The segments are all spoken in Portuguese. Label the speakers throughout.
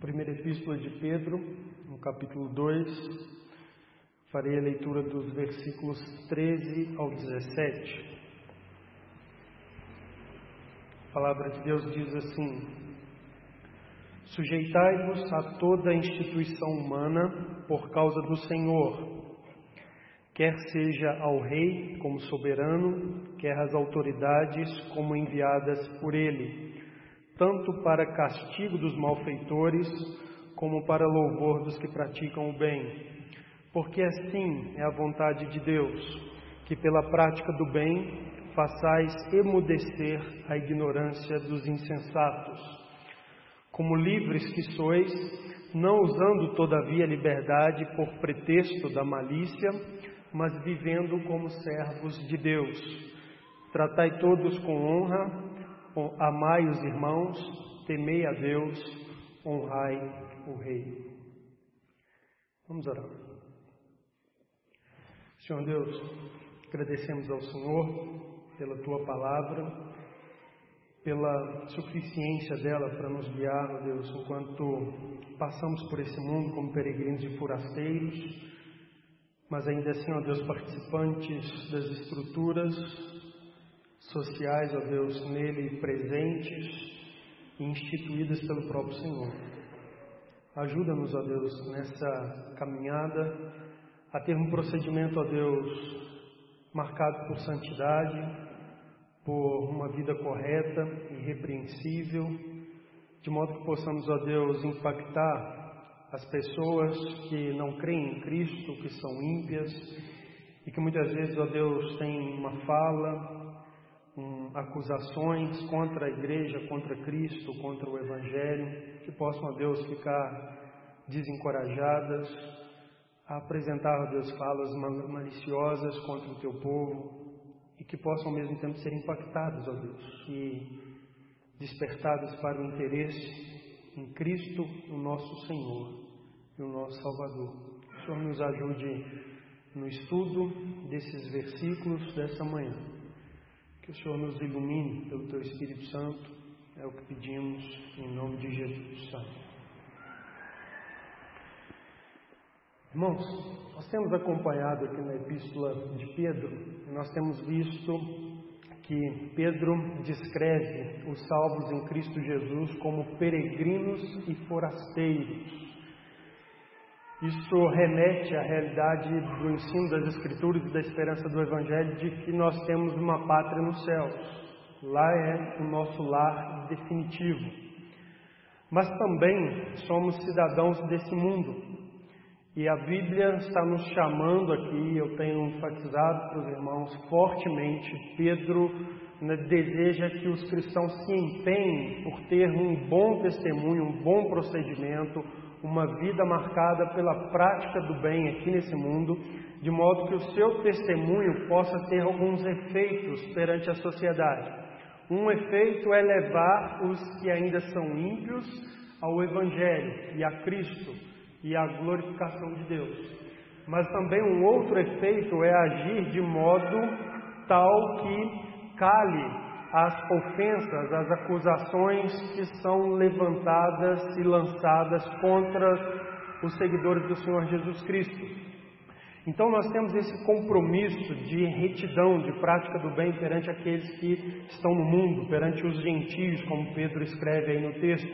Speaker 1: Primeira Epístola de Pedro, no capítulo 2, farei a leitura dos versículos 13 ao 17. A palavra de Deus diz assim: Sujeitai-vos a toda instituição humana por causa do Senhor, quer seja ao Rei como soberano, quer às autoridades como enviadas por ele tanto para castigo dos malfeitores, como para louvor dos que praticam o bem. Porque assim é a vontade de Deus, que pela prática do bem façais emudecer a ignorância dos insensatos. Como livres que sois, não usando todavia a liberdade por pretexto da malícia, mas vivendo como servos de Deus. Tratai todos com honra, Amai os irmãos, temei a Deus, honrai o Rei. Vamos orar. Senhor Deus, agradecemos ao Senhor pela tua palavra, pela suficiência dela para nos guiar, Deus, enquanto passamos por esse mundo como peregrinos e forasteiros, mas ainda assim, ó Deus, participantes das estruturas sociais, ó Deus, nele presentes e instituídas pelo próprio Senhor. Ajuda-nos, ó Deus, nessa caminhada a ter um procedimento, ó Deus, marcado por santidade, por uma vida correta, irrepreensível, de modo que possamos, ó Deus, impactar as pessoas que não creem em Cristo, que são ímpias e que muitas vezes, ó Deus, têm uma fala, com acusações contra a igreja, contra Cristo, contra o Evangelho, que possam, a Deus, ficar desencorajadas, a apresentar, a Deus, falas maliciosas contra o teu povo e que possam ao mesmo tempo ser impactadas, ó Deus, e despertadas para o interesse em Cristo, o nosso Senhor e o nosso Salvador. O Senhor nos ajude no estudo desses versículos dessa manhã. Que o Senhor nos ilumine pelo Teu Espírito Santo, é o que pedimos em nome de Jesus. Amém. Irmãos, nós temos acompanhado aqui na Epístola de Pedro, nós temos visto que Pedro descreve os salvos em Cristo Jesus como peregrinos e forasteiros. Isso remete à realidade do ensino das Escrituras e da esperança do Evangelho de que nós temos uma pátria nos céus. Lá é o nosso lar definitivo. Mas também somos cidadãos desse mundo. E a Bíblia está nos chamando aqui, eu tenho enfatizado para os irmãos fortemente, Pedro né, deseja que os cristãos se empenhem por ter um bom testemunho, um bom procedimento, uma vida marcada pela prática do bem aqui nesse mundo, de modo que o seu testemunho possa ter alguns efeitos perante a sociedade. Um efeito é levar os que ainda são ímpios ao Evangelho e a Cristo e à glorificação de Deus. Mas também um outro efeito é agir de modo tal que cale as ofensas, as acusações que são levantadas e lançadas contra os seguidores do Senhor Jesus Cristo. Então nós temos esse compromisso de retidão, de prática do bem perante aqueles que estão no mundo, perante os gentios, como Pedro escreve aí no texto.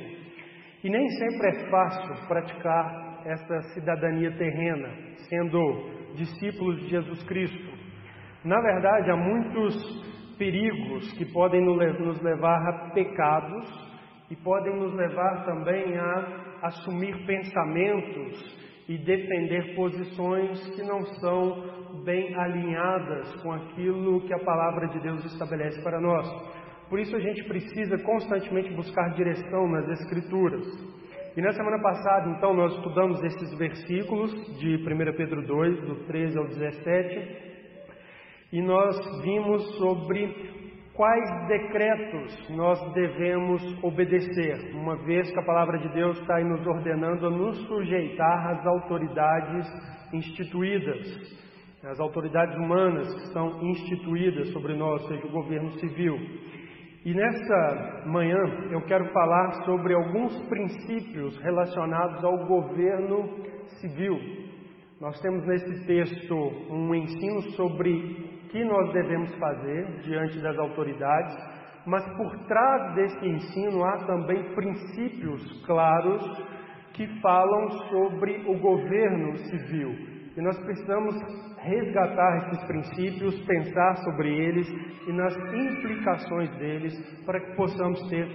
Speaker 1: E nem sempre é fácil praticar essa cidadania terrena, sendo discípulos de Jesus Cristo. Na verdade, há muitos perigos que podem nos levar a pecados e podem nos levar também a assumir pensamentos e defender posições que não são bem alinhadas com aquilo que a palavra de Deus estabelece para nós. Por isso a gente precisa constantemente buscar direção nas Escrituras. E na semana passada, então, nós estudamos esses versículos de 1 Pedro 2, do 13 ao 17, e nós vimos sobre quais decretos nós devemos obedecer, uma vez que a palavra de Deus está aí nos ordenando a nos sujeitar às autoridades instituídas, as autoridades humanas que estão instituídas sobre nós, seja o governo civil. E nesta manhã eu quero falar sobre alguns princípios relacionados ao governo civil. Nós temos nesse texto um ensino sobre que nós devemos fazer diante das autoridades, mas por trás desse ensino há também princípios claros que falam sobre o governo civil. E nós precisamos resgatar esses princípios, pensar sobre eles e nas implicações deles para que possamos ter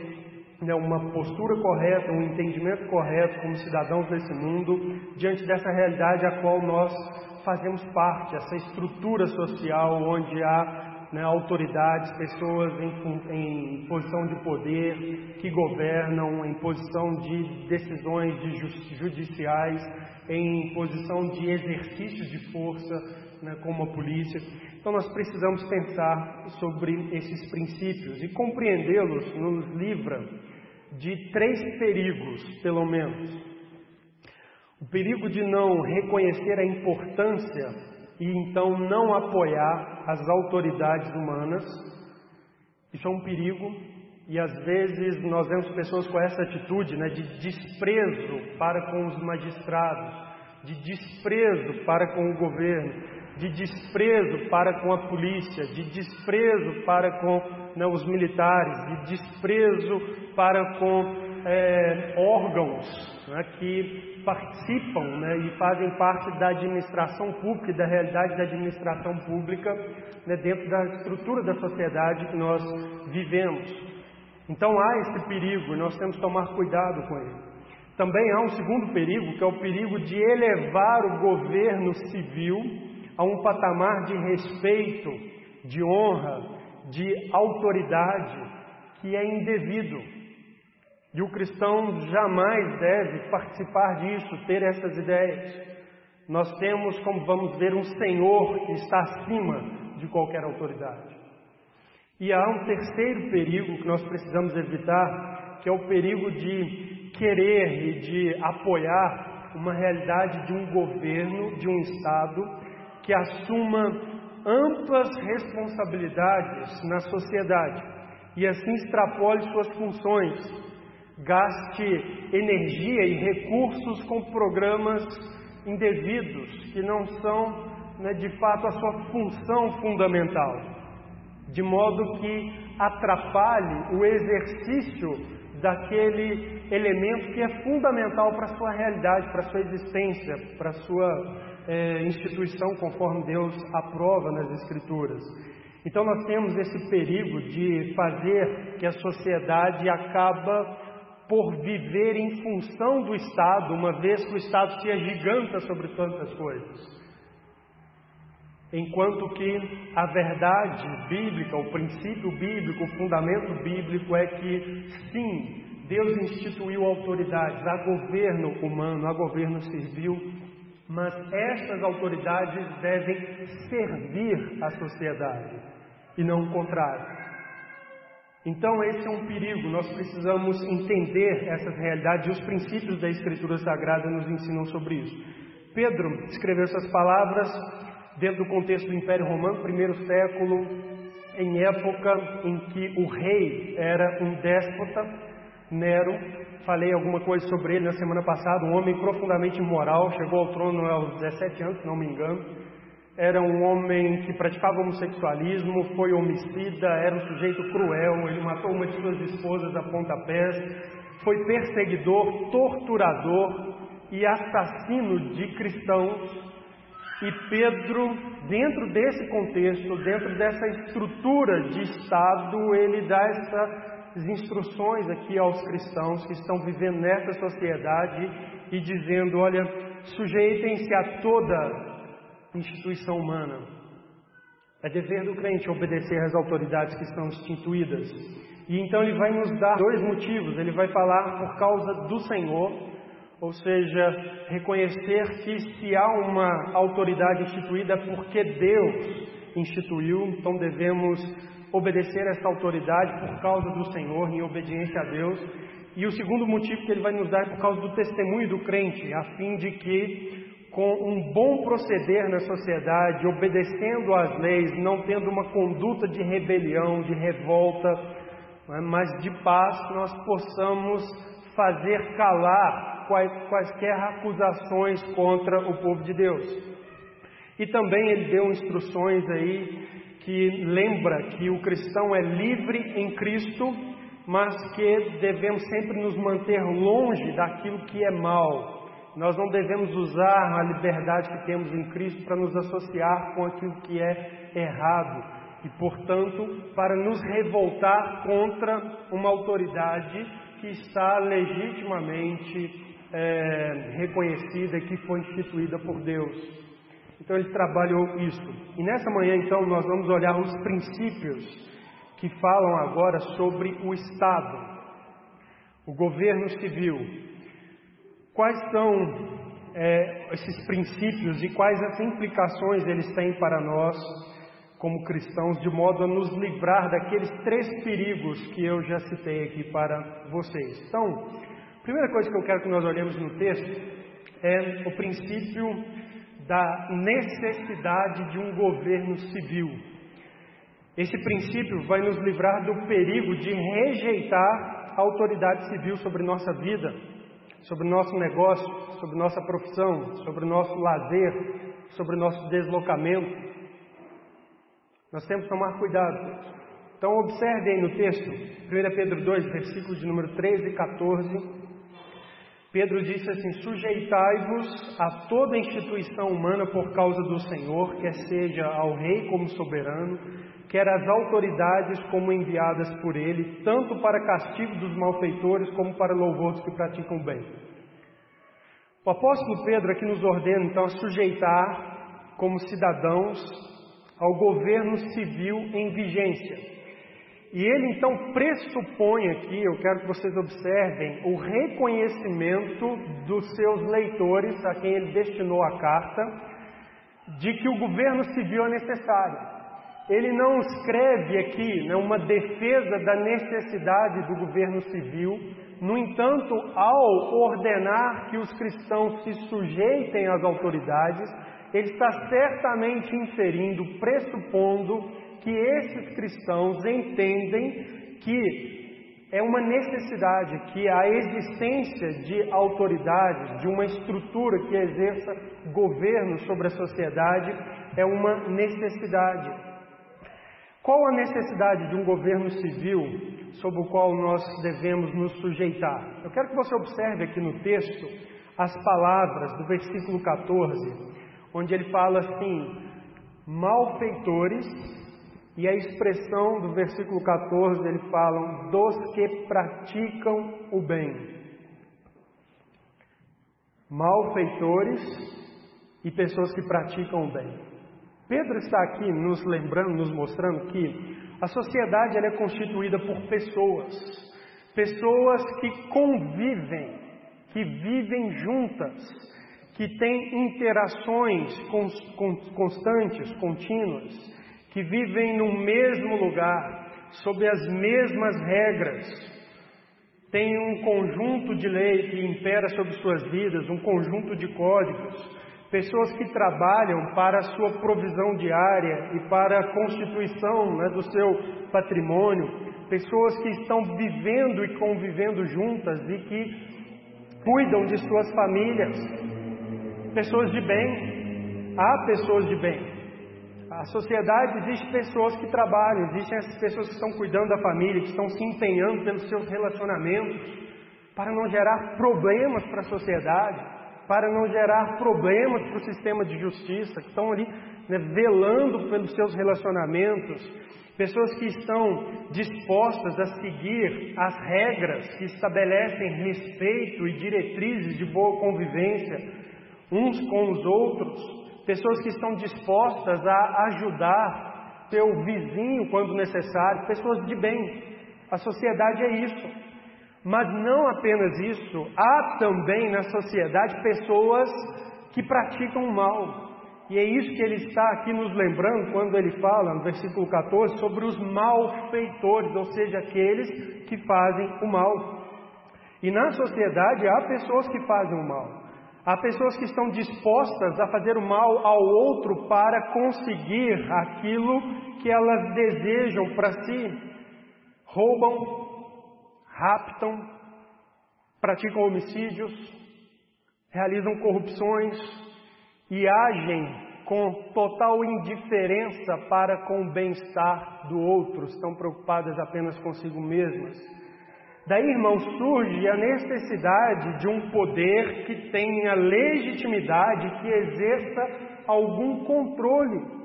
Speaker 1: né, uma postura correta, um entendimento correto como cidadãos desse mundo diante dessa realidade a qual nós fazemos parte, essa estrutura social onde há né, autoridades, pessoas em, em, posição de poder, que governam, em posição de decisões de judiciais, em posição de exercício de força, né, como a polícia. Então, nós precisamos pensar sobre esses princípios e compreendê-los nos livra de três perigos, pelo menos. O perigo de não reconhecer a importância e então não apoiar as autoridades humanas. Isso é um perigo e às vezes nós vemos pessoas com essa atitude né, de desprezo para com os magistrados, de desprezo para com o governo, de desprezo para com a polícia, de desprezo para com né, os militares, de desprezo para com é, órgãos né, que participam né, e fazem parte da administração pública da realidade da administração pública né, dentro da estrutura da sociedade que nós vivemos. Então há esse perigo e nós temos que tomar cuidado com ele. Também há um segundo perigo, que é o perigo de elevar o governo civil a um patamar de respeito, de honra, de autoridade que é indevido. E o cristão jamais deve participar disso, ter essas ideias. Nós temos, como vamos ver, um Senhor que está acima de qualquer autoridade. E há um terceiro perigo que nós precisamos evitar, que é o perigo de querer e de apoiar uma realidade de um governo, de um Estado, que assuma amplas responsabilidades na sociedade e assim extrapole suas funções gaste energia e recursos com programas indevidos, que não são né, de fato a sua função fundamental, de modo que atrapalhe o exercício daquele elemento que é fundamental para a sua realidade, para a sua existência, para a sua é, instituição, conforme Deus aprova nas Escrituras. Então nós temos esse perigo de fazer que a sociedade acaba por viver em função do Estado, uma vez que o Estado se agiganta sobre tantas coisas. Enquanto que a verdade bíblica, o princípio bíblico, o fundamento bíblico é que, sim, Deus instituiu autoridades a governo humano, a governo civil, mas estas autoridades devem servir a sociedade e não o contrário. Então, esse é um perigo, nós precisamos entender essas realidades e os princípios da Escritura Sagrada nos ensinam sobre isso. Pedro escreveu essas palavras dentro do contexto do Império Romano, primeiro século, em época em que o rei era um déspota, Nero. Falei alguma coisa sobre ele na semana passada, um homem profundamente imoral, chegou ao trono aos 17 anos, se não me engano era um homem que praticava homossexualismo, foi homicida, era um sujeito cruel, ele matou uma de suas esposas a pontapés, foi perseguidor, torturador e assassino de cristãos. E Pedro, dentro desse contexto, dentro dessa estrutura de Estado, ele dá essas instruções aqui aos cristãos que estão vivendo nessa sociedade e dizendo: olha, sujeitem-se a toda instituição humana. É dever do crente obedecer às autoridades que estão instituídas. E então ele vai nos dar dois motivos. Ele vai falar por causa do Senhor, ou seja, reconhecer que se há uma autoridade instituída é porque Deus instituiu, então devemos obedecer essa autoridade por causa do Senhor, em obediência a Deus. E o segundo motivo que ele vai nos dar é por causa do testemunho do crente, a fim de que com um bom proceder na sociedade, obedecendo às leis, não tendo uma conduta de rebelião, de revolta, é? mas de paz nós possamos fazer calar quaisquer acusações contra o povo de Deus. E também ele deu instruções aí que lembra que o cristão é livre em Cristo, mas que devemos sempre nos manter longe daquilo que é mal, nós não devemos usar a liberdade que temos em Cristo para nos associar com aquilo que é errado e, portanto, para nos revoltar contra uma autoridade que está legitimamente é, reconhecida e que foi instituída por Deus. Então ele trabalhou isso. E nessa manhã, então, nós vamos olhar os princípios que falam agora sobre o Estado, o governo civil, Quais são é, esses princípios e quais as implicações eles têm para nós como cristãos, de modo a nos livrar daqueles três perigos que eu já citei aqui para vocês. Então, a primeira coisa que eu quero que nós olhemos no texto é o princípio da necessidade de um governo civil. Esse princípio vai nos livrar do perigo de rejeitar a autoridade civil sobre nossa vida sobre o nosso negócio, sobre nossa profissão, sobre o nosso lazer, sobre o nosso deslocamento. Nós temos que tomar cuidado. Então, observe aí no texto, 1 Pedro 2, versículos de número 13 e 14. Pedro disse assim: Sujeitai-vos a toda instituição humana por causa do Senhor, quer seja ao Rei como soberano, quer às autoridades como enviadas por ele, tanto para castigo dos malfeitores como para louvor dos que praticam bem. O apóstolo Pedro aqui nos ordena então a sujeitar como cidadãos ao governo civil em vigência. E ele então pressupõe aqui, eu quero que vocês observem, o reconhecimento dos seus leitores, a quem ele destinou a carta, de que o governo civil é necessário ele não escreve aqui né, uma defesa da necessidade do governo civil, no entanto, ao ordenar que os cristãos se sujeitem às autoridades, ele está certamente inferindo, pressupondo que esses cristãos entendem que é uma necessidade, que a existência de autoridades, de uma estrutura que exerça governo sobre a sociedade, é uma necessidade. Qual a necessidade de um governo civil sobre o qual nós devemos nos sujeitar? Eu quero que você observe aqui no texto as palavras do versículo 14, onde ele fala assim: malfeitores, e a expressão do versículo 14 ele fala dos que praticam o bem. Malfeitores e pessoas que praticam o bem. Pedro está aqui nos lembrando, nos mostrando que a sociedade é constituída por pessoas, pessoas que convivem, que vivem juntas, que têm interações constantes, contínuas, que vivem no mesmo lugar, sob as mesmas regras, tem um conjunto de lei que impera sobre suas vidas, um conjunto de códigos, pessoas que trabalham para a sua provisão diária e para a constituição né, do seu patrimônio, pessoas que estão vivendo e convivendo juntas e que cuidam de suas famílias, pessoas de bem, há pessoas de bem. A sociedade existe pessoas que trabalham, existem essas pessoas que estão cuidando da família, que estão se empenhando pelos seus relacionamentos, para não gerar problemas para a sociedade para não gerar problemas para o sistema de justiça, que estão ali né, velando pelos seus relacionamentos, pessoas que estão dispostas a seguir as regras que estabelecem respeito e diretrizes de boa convivência uns com os outros, pessoas que estão dispostas a ajudar seu vizinho quando necessário, pessoas de bem. A sociedade é isso. Mas não apenas isso, há também na sociedade pessoas que praticam o mal. E é isso que ele está aqui nos lembrando quando ele fala no versículo 14 sobre os malfeitores, ou seja, aqueles que fazem o mal. E na sociedade há pessoas que fazem o mal. Há pessoas que estão dispostas a fazer o mal ao outro para conseguir aquilo que elas desejam para si roubam, raptam, praticam homicídios, realizam corrupções e agem com total indiferença para com o bem-estar do outro, estão preocupadas apenas consigo mesmas. Daí, irmão, surge a necessidade de um poder que tenha legitimidade, que exerça algum controle.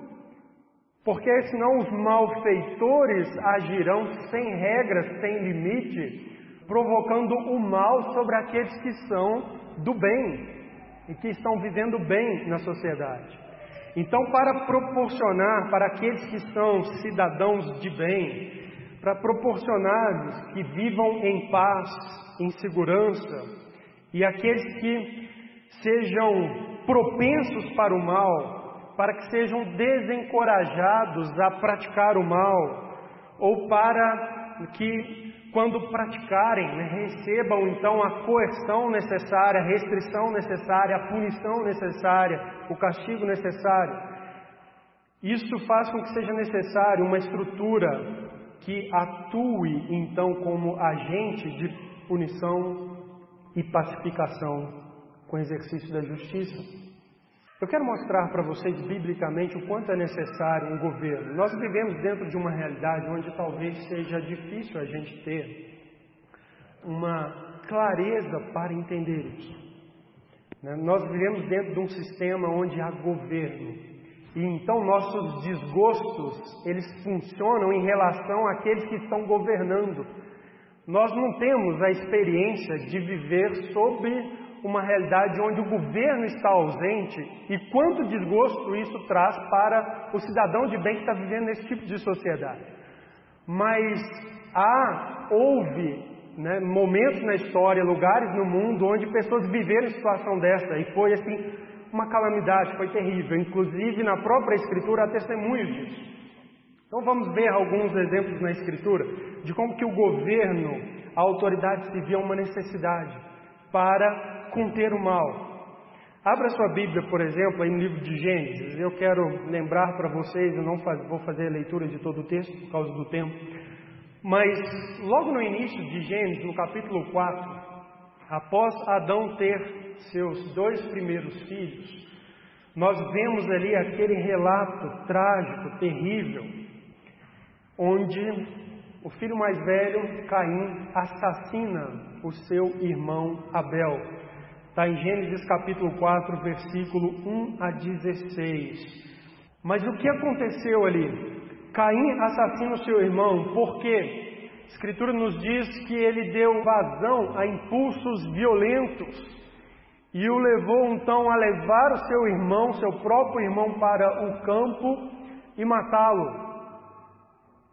Speaker 1: Porque senão os malfeitores agirão sem regras, sem limite, provocando o mal sobre aqueles que são do bem e que estão vivendo bem na sociedade. Então, para proporcionar para aqueles que são cidadãos de bem, para proporcionar que vivam em paz, em segurança, e aqueles que sejam propensos para o mal, para que sejam desencorajados a praticar o mal, ou para que quando praticarem, né, recebam então a coerção necessária, a restrição necessária, a punição necessária, o castigo necessário. Isso faz com que seja necessário uma estrutura que atue então como agente de punição e pacificação com o exercício da justiça. Eu quero mostrar para vocês biblicamente o quanto é necessário um governo. Nós vivemos dentro de uma realidade onde talvez seja difícil a gente ter uma clareza para entender isso. Né? Nós vivemos dentro de um sistema onde há governo. E então nossos desgostos, eles funcionam em relação àqueles que estão governando. Nós não temos a experiência de viver sob uma realidade onde o governo está ausente e quanto desgosto isso traz para o cidadão de bem que está vivendo nesse tipo de sociedade. Mas há, houve né, momentos na história, lugares no mundo onde pessoas viveram situação dessa e foi assim uma calamidade, foi terrível. Inclusive na própria Escritura há testemunhos disso. Então vamos ver alguns exemplos na Escritura de como que o governo, a autoridade civil é uma necessidade para conter o mal. Abra sua Bíblia, por exemplo, aí no livro de Gênesis. Eu quero lembrar para vocês, eu não faz, vou fazer a leitura de todo o texto por causa do tempo, mas logo no início de Gênesis, no capítulo 4, após Adão ter seus dois primeiros filhos, nós vemos ali aquele relato trágico, terrível, onde o filho mais velho, Caim, assassina o seu irmão Abel. Está em Gênesis capítulo 4, versículo 1 a 16. Mas o que aconteceu ali? Caim assassina o seu irmão, por quê? A Escritura nos diz que ele deu vazão a impulsos violentos e o levou então a levar o seu irmão, seu próprio irmão, para o campo e matá-lo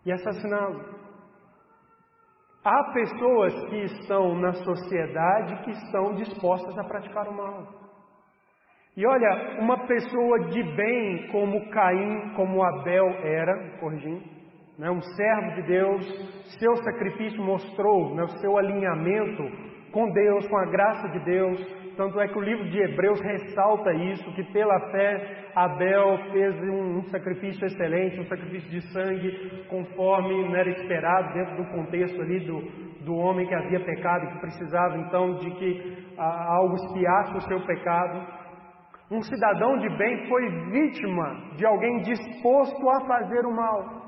Speaker 1: e assassiná-lo. Há pessoas que estão na sociedade que estão dispostas a praticar o mal. E olha, uma pessoa de bem como Caim, como Abel era, corrigindo, né, um servo de Deus, seu sacrifício mostrou né, o seu alinhamento com Deus, com a graça de Deus, tanto é que o livro de Hebreus ressalta isso, que pela fé Abel fez um, um sacrifício excelente, um sacrifício de sangue, conforme não era esperado, dentro do contexto ali do, do homem que havia pecado, que precisava então de que a, algo espiasse o seu pecado. Um cidadão de bem foi vítima de alguém disposto a fazer o mal.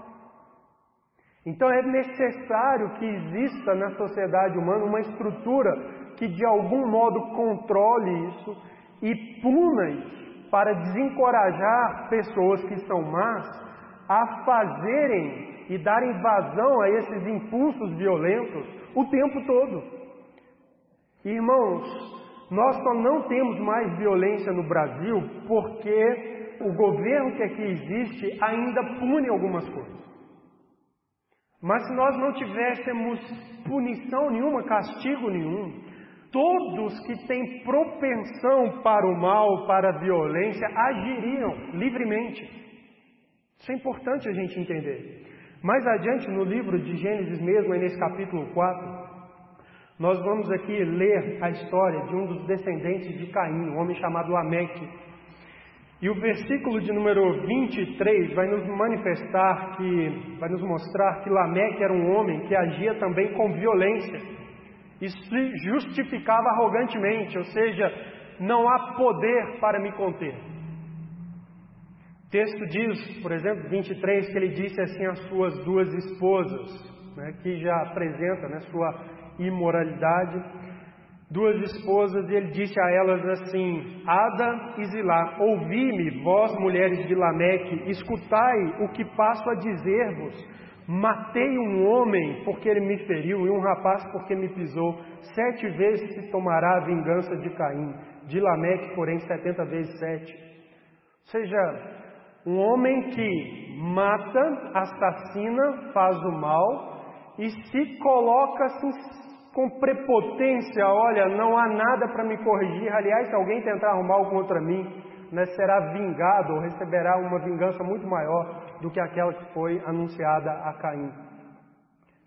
Speaker 1: Então é necessário que exista na sociedade humana uma estrutura que de algum modo controle isso e puna isso, para desencorajar pessoas que são más a fazerem e darem vazão a esses impulsos violentos o tempo todo. Irmãos, nós só não temos mais violência no Brasil porque o governo que aqui existe ainda pune algumas coisas. Mas se nós não tivéssemos punição nenhuma, castigo nenhum, todos que têm propensão para o mal, para a violência, agiriam livremente. Isso é importante a gente entender. Mais adiante, no livro de Gênesis mesmo, nesse capítulo 4, nós vamos aqui ler a história de um dos descendentes de Caim, um homem chamado Lameque. E o versículo de número 23 vai nos manifestar que, vai nos mostrar que Lameque era um homem que agia também com violência e se justificava arrogantemente, ou seja, não há poder para me conter. O texto diz, por exemplo, 23, que ele disse assim às suas duas esposas, né, que já apresenta né, sua imoralidade duas esposas, e ele disse a elas assim: Ada e Zilá, ouvi-me, vós mulheres de Lameque, escutai o que passo a dizer-vos. Matei um homem porque ele me feriu, e um rapaz porque me pisou. Sete vezes se tomará a vingança de Caim, de Lameque, porém, setenta vezes sete. Ou seja, um homem que mata, assassina, faz o mal e se coloca assim com prepotência, olha, não há nada para me corrigir. Aliás, se alguém tentar arrumar contra mim, né, será vingado ou receberá uma vingança muito maior do que aquela que foi anunciada a Caim.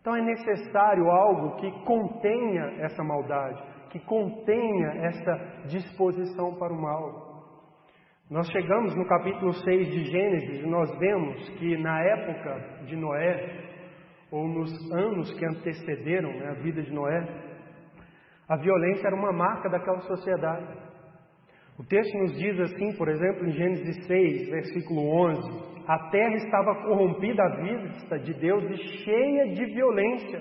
Speaker 1: Então é necessário algo que contenha essa maldade, que contenha essa disposição para o mal. Nós chegamos no capítulo 6 de Gênesis e nós vemos que na época de Noé, ou nos anos que antecederam né, a vida de Noé, a violência era uma marca daquela sociedade. O texto nos diz assim, por exemplo, em Gênesis 6, versículo 11: A terra estava corrompida à vista de Deus e cheia de violência.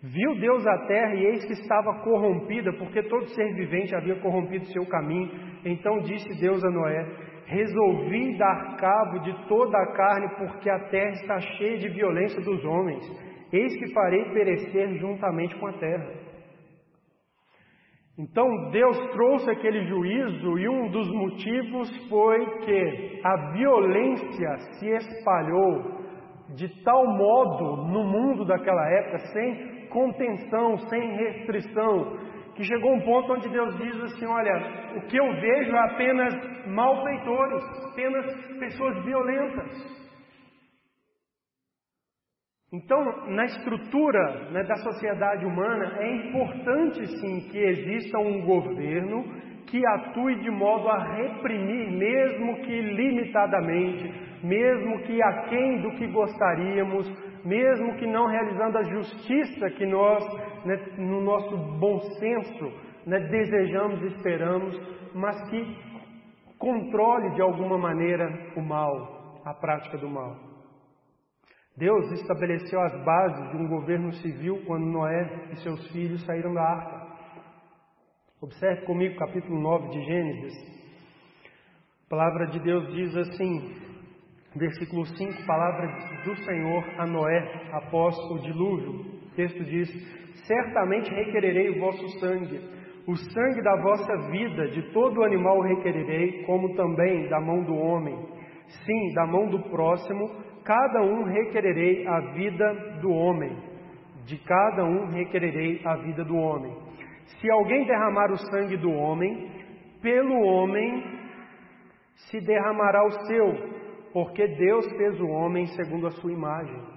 Speaker 1: Viu Deus a terra e eis que estava corrompida, porque todo ser vivente havia corrompido seu caminho. Então disse Deus a Noé: Resolvi dar cabo de toda a carne, porque a terra está cheia de violência dos homens. Eis que farei perecer juntamente com a terra. Então Deus trouxe aquele juízo e um dos motivos foi que a violência se espalhou de tal modo no mundo daquela época, sem contenção, sem restrição, que chegou um ponto onde Deus diz assim: Olha, o que eu vejo é apenas malfeitores, apenas pessoas violentas. Então, na estrutura né, da sociedade humana, é importante sim que exista um governo que atue de modo a reprimir, mesmo que limitadamente, mesmo que aquém do que gostaríamos, mesmo que não realizando a justiça que nós, né, no nosso bom senso, né, desejamos e esperamos, mas que controle de alguma maneira o mal, a prática do mal. Deus estabeleceu as bases de um governo civil quando Noé e seus filhos saíram da arca. Observe comigo capítulo 9 de Gênesis. A palavra de Deus diz assim: Versículo 5, palavra do Senhor a Noé após o dilúvio. O texto diz: Certamente requererei o vosso sangue, o sangue da vossa vida, de todo animal requererei, como também da mão do homem. Sim, da mão do próximo, cada um requererei a vida do homem. De cada um requererei a vida do homem. Se alguém derramar o sangue do homem, pelo homem se derramará o seu, porque Deus fez o homem segundo a sua imagem.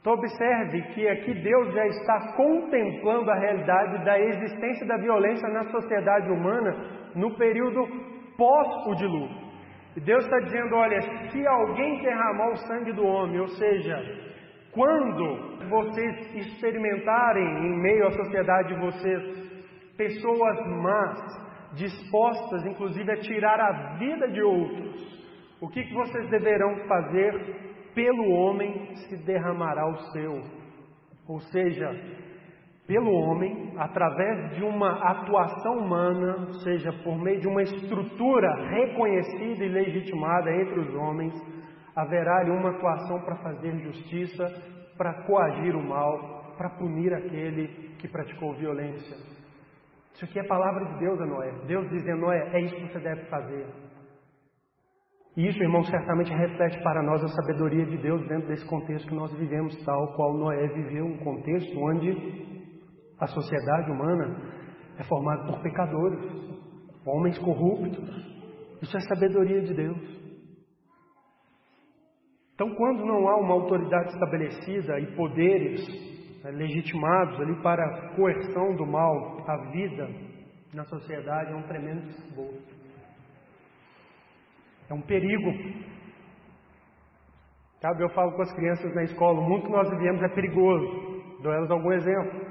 Speaker 1: Então, observe que aqui Deus já está contemplando a realidade da existência da violência na sociedade humana no período pós o dilúvio. Deus está dizendo: olha, se alguém derramar o sangue do homem, ou seja, quando vocês experimentarem em meio à sociedade de vocês pessoas más, dispostas inclusive a tirar a vida de outros, o que, que vocês deverão fazer? Pelo homem se derramará o seu. Ou seja, pelo homem, através de uma atuação humana, seja, por meio de uma estrutura reconhecida e legitimada entre os homens, haverá ali uma atuação para fazer justiça, para coagir o mal, para punir aquele que praticou violência. Isso aqui é palavra de Deus a Noé. Deus dizendo, Noé, é isso que você deve fazer. E isso, irmão, certamente reflete para nós a sabedoria de Deus dentro desse contexto que nós vivemos, tal qual Noé viveu, um contexto onde a sociedade humana é formada por pecadores, homens corruptos. Isso é sabedoria de Deus. Então, quando não há uma autoridade estabelecida e poderes né, legitimados ali para a coerção do mal, a vida na sociedade é um tremendo desgosto. É um perigo. Sabe, eu falo com as crianças na escola, o mundo que nós vivemos é perigoso. Dou elas algum exemplo.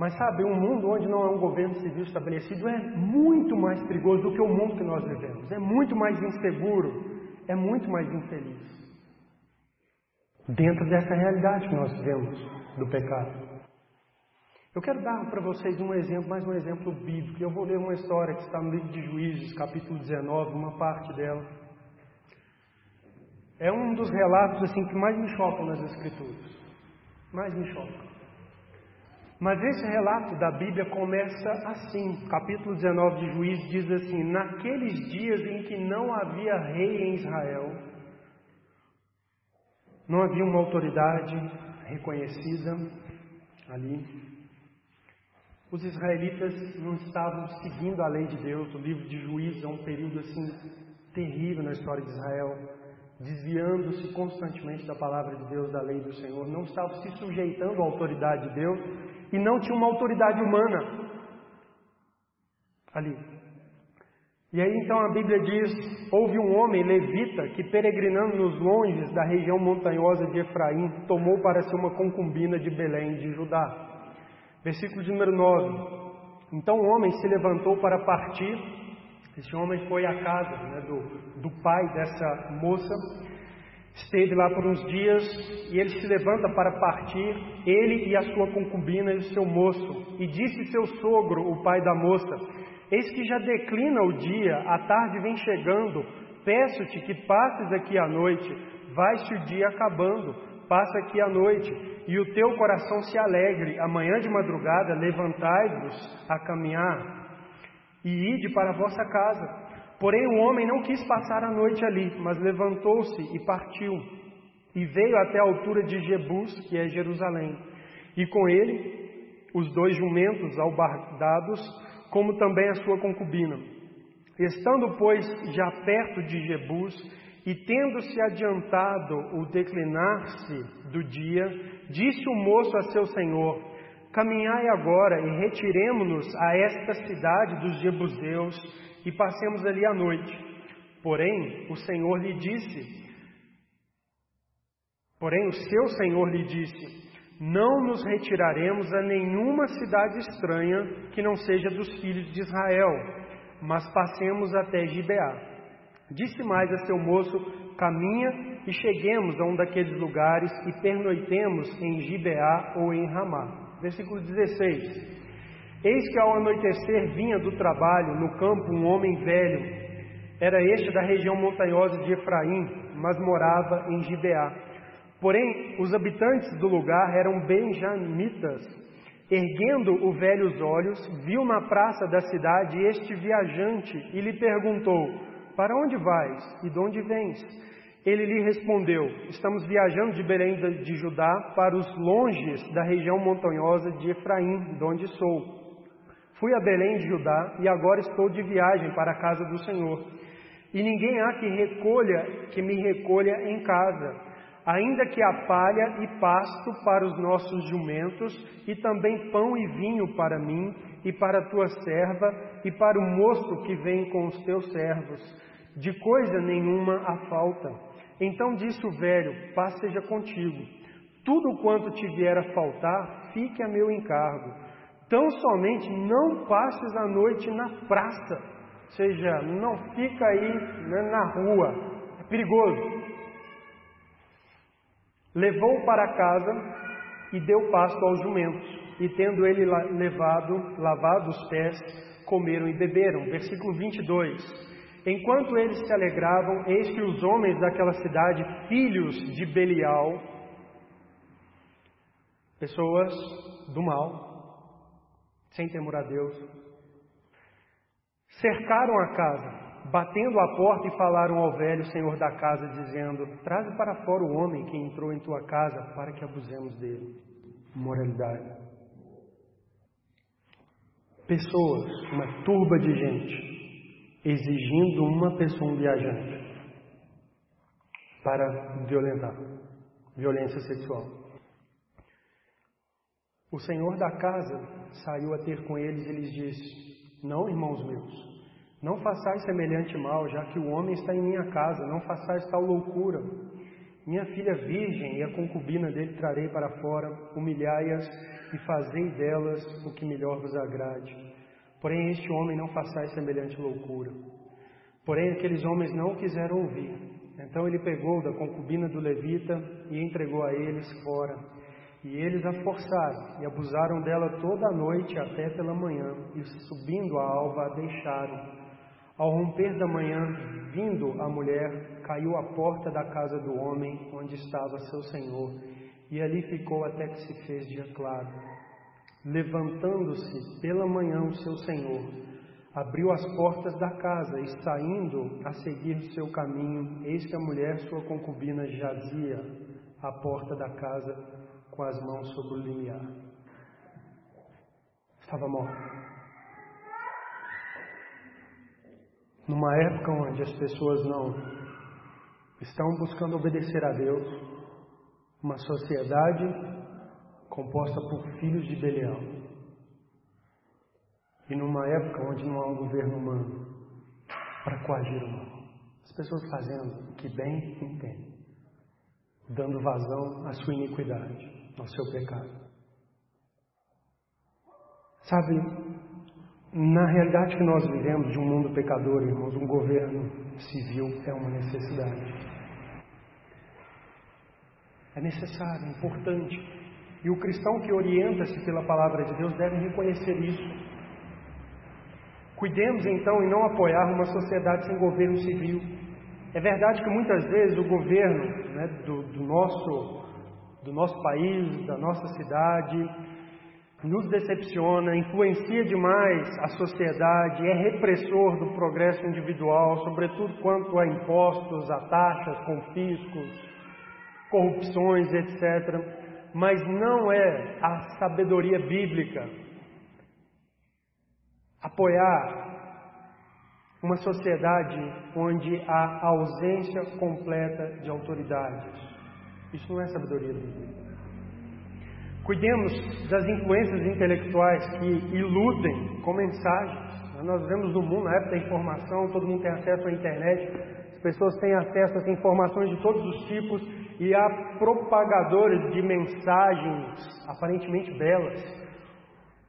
Speaker 1: Mas sabe, um mundo onde não há um governo civil estabelecido é muito mais perigoso do que o mundo que nós vivemos. É muito mais inseguro, é muito mais infeliz. Dentro dessa realidade que nós vivemos do pecado. Eu quero dar para vocês um exemplo, mais um exemplo bíblico. Eu vou ler uma história que está no livro de Juízes, capítulo 19, uma parte dela. É um dos relatos assim que mais me chocam nas Escrituras. Mais me chocam. Mas esse relato da Bíblia começa assim. Capítulo 19 de Juízes diz assim: Naqueles dias em que não havia rei em Israel, não havia uma autoridade reconhecida ali, os israelitas não estavam seguindo a lei de Deus. O livro de Juízes é um período assim terrível na história de Israel, desviando-se constantemente da palavra de Deus, da lei do Senhor, não estavam se sujeitando à autoridade de Deus e não tinha uma autoridade humana ali. E aí então a Bíblia diz: houve um homem levita que, peregrinando nos longes da região montanhosa de Efraim, tomou para si uma concubina de Belém de Judá. Versículo de número 9. Então o homem se levantou para partir. Esse homem foi à casa né, do, do pai dessa moça, esteve lá por uns dias e ele se levanta para partir, ele e a sua concubina e o seu moço. E disse seu sogro, o pai da moça: Eis que já declina o dia, a tarde vem chegando, peço-te que passes aqui a noite, vai-se o dia acabando, passa aqui a noite, e o teu coração se alegre, amanhã de madrugada levantai-vos a caminhar e ide para a vossa casa. Porém o homem não quis passar a noite ali, mas levantou-se e partiu, e veio até a altura de Jebus, que é Jerusalém, e com ele os dois jumentos albardados, como também a sua concubina. Estando, pois, já perto de Jebus, e tendo-se adiantado o declinar-se do dia, disse o moço a seu senhor: Caminhai agora e retiremo-nos a esta cidade dos Jebuseus e passemos ali a noite. Porém, o Senhor lhe disse: Porém, o seu Senhor lhe disse: Não nos retiraremos a nenhuma cidade estranha que não seja dos filhos de Israel, mas passemos até Gibeá. Disse mais a seu moço: Caminha e cheguemos a um daqueles lugares e pernoitemos em Gibeá ou em Ramá. Versículo 16. Eis que ao anoitecer vinha do trabalho no campo um homem velho. Era este da região montanhosa de Efraim, mas morava em Gibeá. Porém, os habitantes do lugar eram benjamitas. Erguendo o velho os olhos, viu na praça da cidade este viajante e lhe perguntou: para onde vais e de onde vens? Ele lhe respondeu: Estamos viajando de Belém de Judá para os longes da região montanhosa de Efraim, de onde sou. Fui a Belém de Judá e agora estou de viagem para a casa do Senhor. E ninguém há que recolha, que me recolha em casa, ainda que há palha e pasto para os nossos jumentos, e também pão e vinho para mim e para a tua serva e para o moço que vem com os teus servos de coisa nenhuma há falta. Então disse o velho: Paz seja contigo. Tudo quanto te vier a faltar, fique a meu encargo. Tão somente não passes a noite na praça, ou seja, não fica aí né, na rua, é perigoso. Levou para casa e deu pasto aos jumentos, e tendo ele levado, lavado os pés, comeram e beberam. Versículo 22. Enquanto eles se alegravam, eis que os homens daquela cidade, filhos de Belial, pessoas do mal, sem temor a Deus, cercaram a casa, batendo a porta e falaram ao velho senhor da casa, dizendo: Traze para fora o homem que entrou em tua casa, para que abusemos dele. Moralidade. Pessoas, uma turba de gente, exigindo uma pessoa, um viajante, para violentar, violência sexual. O senhor da casa saiu a ter com eles e lhes disse: Não, irmãos meus, Não façais semelhante mal, já que o homem está em minha casa, não façais tal loucura. Minha filha virgem e a concubina dele trarei para fora, humilhai-as e fazei delas o que melhor vos agrade. Porém, este homem não façais semelhante loucura. Porém, aqueles homens não quiseram ouvir. Então ele pegou da concubina do levita e entregou a eles fora. E eles a forçaram e abusaram dela toda a noite até pela manhã, e subindo a alva a deixaram. Ao romper da manhã, vindo a mulher, caiu à porta da casa do homem onde estava seu senhor, e ali ficou até que se fez dia claro. Levantando-se pela manhã o seu senhor, abriu as portas da casa e saindo a seguir seu caminho, eis que a mulher, sua concubina, jazia à porta da casa com as mãos sobre o limiar. Estava morta. Numa época onde as pessoas não estão buscando obedecer a Deus, uma sociedade composta por filhos de Belial. E numa época onde não há um governo humano para coagir o mal. As pessoas fazendo o que bem entendem, dando vazão à sua iniquidade, ao seu pecado. Sabe, na realidade que nós vivemos de um mundo pecador, irmãos, um governo civil é uma necessidade. É necessário, é importante. E o cristão que orienta-se pela palavra de Deus deve reconhecer isso. Cuidemos então em não apoiar uma sociedade sem governo civil. É verdade que muitas vezes o governo né, do, do, nosso, do nosso país, da nossa cidade, nos decepciona, influencia demais a sociedade, é repressor do progresso individual, sobretudo quanto a impostos, a taxas, confiscos, corrupções, etc. Mas não é a sabedoria bíblica apoiar uma sociedade onde há ausência completa de autoridades. Isso não é sabedoria bíblica. Cuidemos das influências intelectuais que iludem com mensagens. Nós vivemos no mundo, na época da informação, todo mundo tem acesso à internet, as pessoas têm acesso a informações de todos os tipos e há propagadores de mensagens aparentemente belas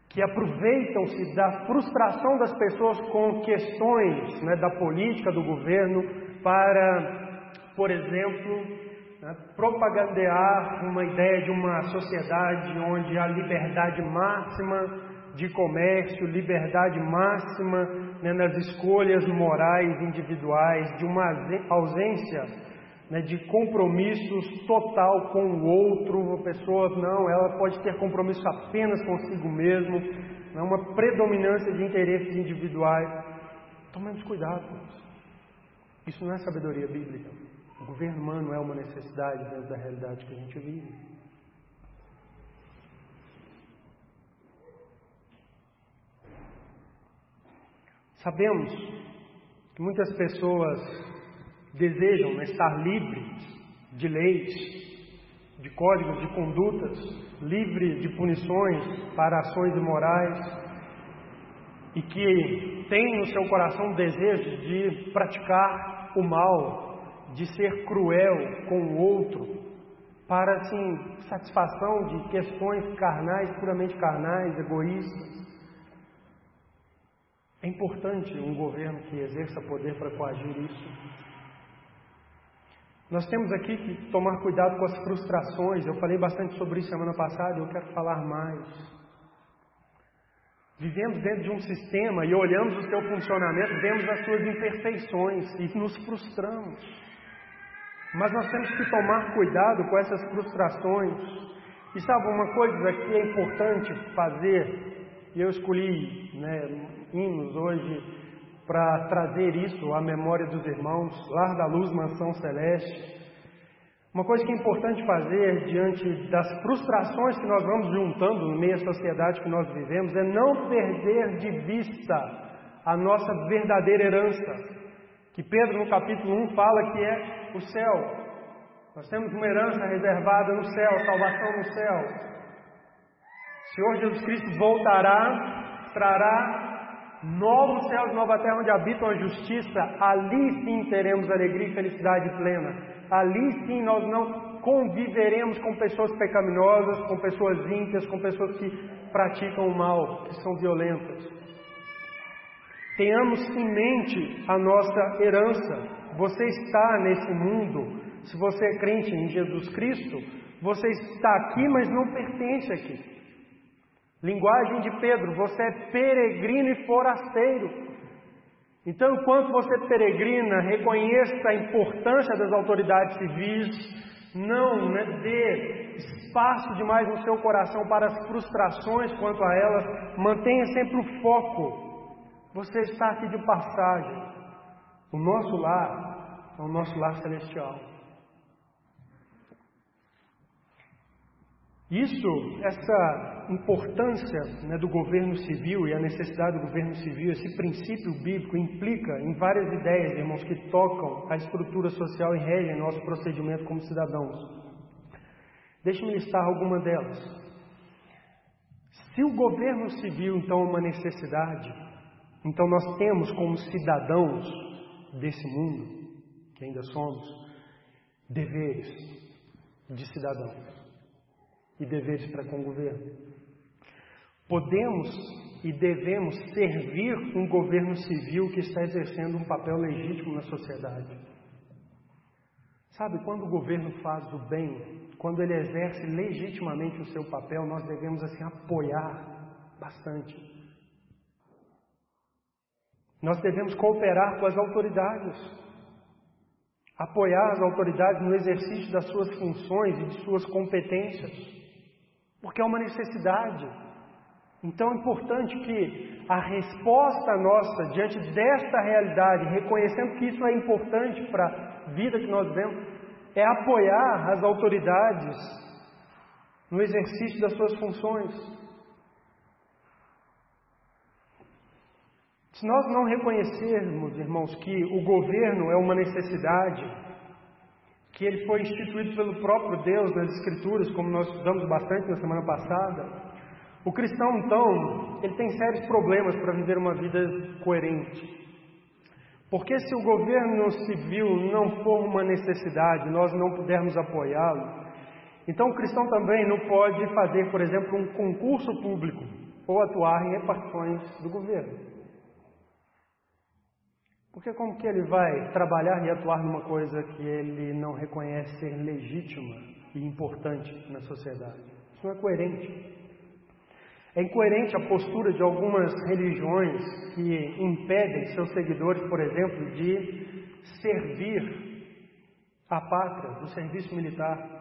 Speaker 1: que aproveitam-se da frustração das pessoas com questões né, da política do governo para, por exemplo, né, propagandear uma ideia de uma sociedade onde há liberdade máxima de comércio, liberdade máxima né, nas escolhas morais individuais, de uma ausência né, de compromissos total com o outro. A pessoa não, ela pode ter compromisso apenas consigo mesmo, né, uma predominância de interesses individuais. Tomemos cuidado com isso. Isso não é sabedoria bíblica. O governo humano é uma necessidade dentro da realidade que a gente vive. Sabemos que muitas pessoas desejam estar livres de leis, de códigos de condutas, livre de punições para ações imorais e que têm no seu coração o desejo de praticar o mal, de ser cruel com o outro, para assim, satisfação de questões carnais, puramente carnais, egoístas. É importante um governo que exerça poder para coagir isso. Nós temos aqui que tomar cuidado com as frustrações. Eu falei bastante sobre isso semana passada, eu quero falar mais. Vivemos dentro de um sistema e olhamos o seu funcionamento, vemos as suas imperfeições e nos frustramos. Mas nós temos que tomar cuidado com essas frustrações. E sabe uma coisa que é importante fazer, e eu escolhi né, hinos hoje para trazer isso à memória dos irmãos, Lar da Luz, Mansão Celeste. Uma coisa que é importante fazer diante das frustrações que nós vamos juntando no meio da sociedade que nós vivemos é não perder de vista a nossa verdadeira herança, que Pedro no capítulo 1 fala que é o céu. Nós temos uma herança reservada no céu, salvação no céu. O Senhor Jesus Cristo voltará, trará novos céus nova terra onde habitam a justiça, ali sim teremos alegria e felicidade plena. Ali sim nós não conviveremos com pessoas pecaminosas, com pessoas ímpias, com pessoas que praticam o mal, que são violentas. Tenhamos em mente a nossa herança. Você está nesse mundo, se você é crente em Jesus Cristo, você está aqui, mas não pertence aqui. Linguagem de Pedro, você é peregrino e forasteiro. Então, enquanto você peregrina, reconheça a importância das autoridades civis, não né, dê espaço demais no seu coração para as frustrações quanto a elas, mantenha sempre o foco. Você está aqui de passagem. O nosso lar é o nosso lar celestial. Isso, essa importância né, do governo civil e a necessidade do governo civil, esse princípio bíblico implica em várias ideias, irmãos, que tocam a estrutura social e regem nosso procedimento como cidadãos. Deixe-me listar alguma delas. Se o governo civil, então, é uma necessidade, então nós temos como cidadãos desse mundo, que ainda somos, deveres de cidadãos e deveres para com o governo. Podemos e devemos servir um governo civil que está exercendo um papel legítimo na sociedade. Sabe, quando o governo faz o bem, quando ele exerce legitimamente o seu papel, nós devemos assim apoiar bastante. Nós devemos cooperar com as autoridades, apoiar as autoridades no exercício das suas funções e de suas competências porque é uma necessidade. Então é importante que a resposta nossa diante desta realidade, reconhecendo que isso é importante para a vida que nós vivemos, é apoiar as autoridades no exercício das suas funções. Se nós não reconhecermos, irmãos, que o governo é uma necessidade, que ele foi instituído pelo próprio Deus nas Escrituras, como nós estudamos bastante na semana passada, o cristão, então, ele tem sérios problemas para viver uma vida coerente. Porque se o governo civil não for uma necessidade, nós não pudermos apoiá-lo, então o cristão também não pode fazer, por exemplo, um concurso público ou atuar em repartições do governo. Porque como que ele vai trabalhar e atuar numa coisa que ele não reconhece ser legítima e importante na sociedade? Isso não é coerente. É incoerente a postura de algumas religiões que impedem seus seguidores, por exemplo, de servir a pátria do serviço militar.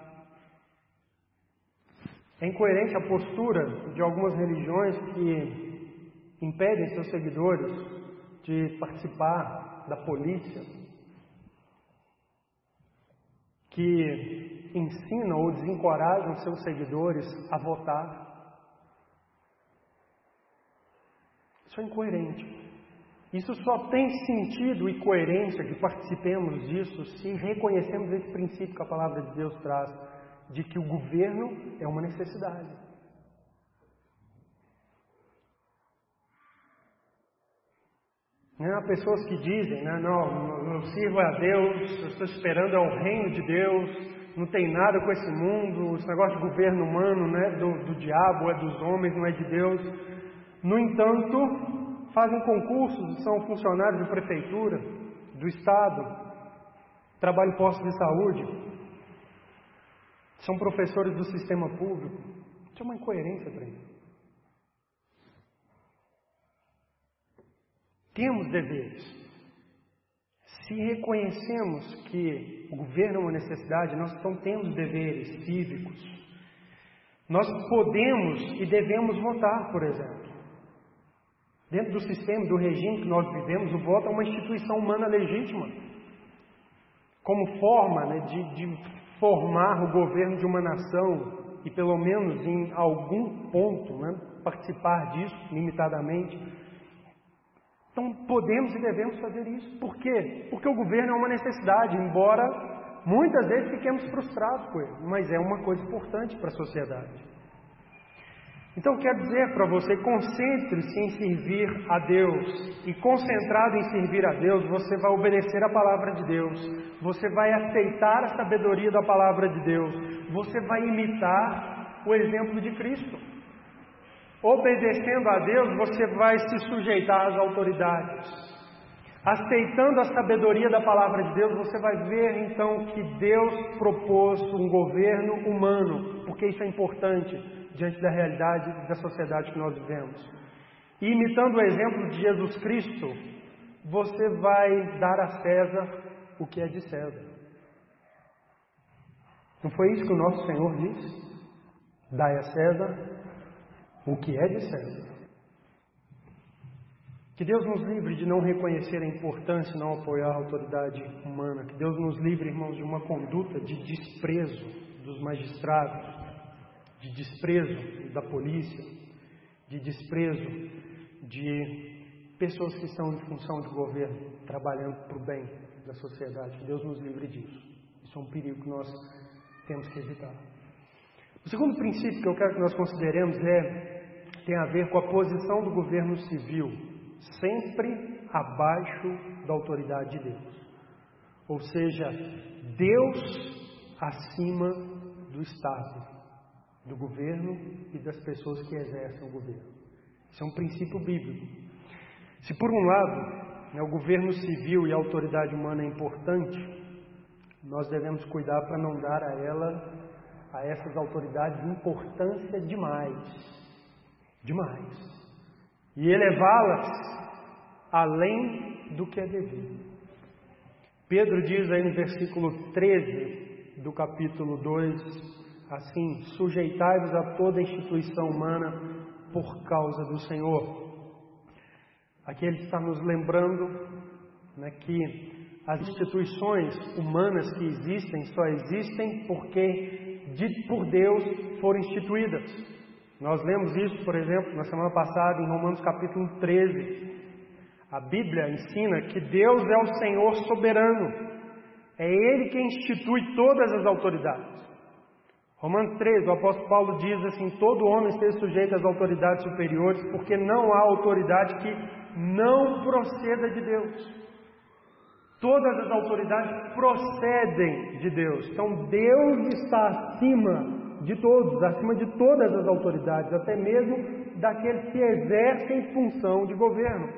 Speaker 1: É incoerente a postura de algumas religiões que impedem seus seguidores de participar da polícia, que ensinam ou desencorajam seus seguidores a votar. Isso é incoerente. Isso só tem sentido e coerência que participemos disso se reconhecemos esse princípio que a palavra de Deus traz, de que o governo é uma necessidade. Há pessoas que dizem, né, não, eu sirvo a Deus, eu estou esperando ao reino de Deus, não tem nada com esse mundo, esse negócio de governo humano, né, do, do diabo, é dos homens, não é de Deus. No entanto, fazem concursos, são funcionários de prefeitura, do Estado, trabalham em postos de saúde, são professores do sistema público. Isso é uma incoerência para mim. Temos deveres. Se reconhecemos que o governo é uma necessidade, nós então temos deveres cívicos. Nós podemos e devemos votar, por exemplo. Dentro do sistema, do regime que nós vivemos, o voto é uma instituição humana legítima, como forma né, de, de formar o governo de uma nação e, pelo menos em algum ponto, né, participar disso limitadamente. Então podemos e devemos fazer isso. Por quê? Porque o governo é uma necessidade, embora muitas vezes fiquemos frustrados com ele, mas é uma coisa importante para a sociedade. Então quer dizer para você, concentre-se em servir a Deus. E concentrado em servir a Deus, você vai obedecer a palavra de Deus. Você vai aceitar a sabedoria da palavra de Deus. Você vai imitar o exemplo de Cristo. Obedecendo a Deus, você vai se sujeitar às autoridades. Aceitando a sabedoria da palavra de Deus, você vai ver então que Deus propôs um governo humano, porque isso é importante diante da realidade da sociedade que nós vivemos. E imitando o exemplo de Jesus Cristo, você vai dar a César o que é de César. Não foi isso que o nosso Senhor disse? Dai a César o que é de César. Que Deus nos livre de não reconhecer a importância e não apoiar a autoridade humana. Que Deus nos livre, irmãos, de uma conduta de desprezo dos magistrados, de desprezo da polícia, de desprezo de pessoas que estão em função de governo, trabalhando para o bem da sociedade. Que Deus nos livre disso. Isso é um perigo que nós temos que evitar. O segundo princípio que eu quero que nós consideremos é tem a ver com a posição do governo civil, sempre abaixo da autoridade de Deus. Ou seja, Deus acima do Estado, do governo e das pessoas que exercem o governo. Isso é um princípio bíblico. Se por um lado né, o governo civil e a autoridade humana é importante, nós devemos cuidar para não dar a ela, a essas autoridades, importância demais. Demais. E elevá-las além do que é devido. Pedro diz aí no versículo 13 do capítulo 2 assim: sujeitai-vos a toda instituição humana por causa do Senhor. Aqui ele está nos lembrando né, que as instituições humanas que existem só existem porque de, por Deus foram instituídas. Nós lemos isso, por exemplo, na semana passada, em Romanos capítulo 13. A Bíblia ensina que Deus é o Senhor soberano. É Ele quem institui todas as autoridades. Romanos 13, o apóstolo Paulo diz assim: todo homem esteja sujeito às autoridades superiores, porque não há autoridade que não proceda de Deus. Todas as autoridades procedem de Deus. Então Deus está acima de todos, acima de todas as autoridades, até mesmo daqueles que exercem função de governo.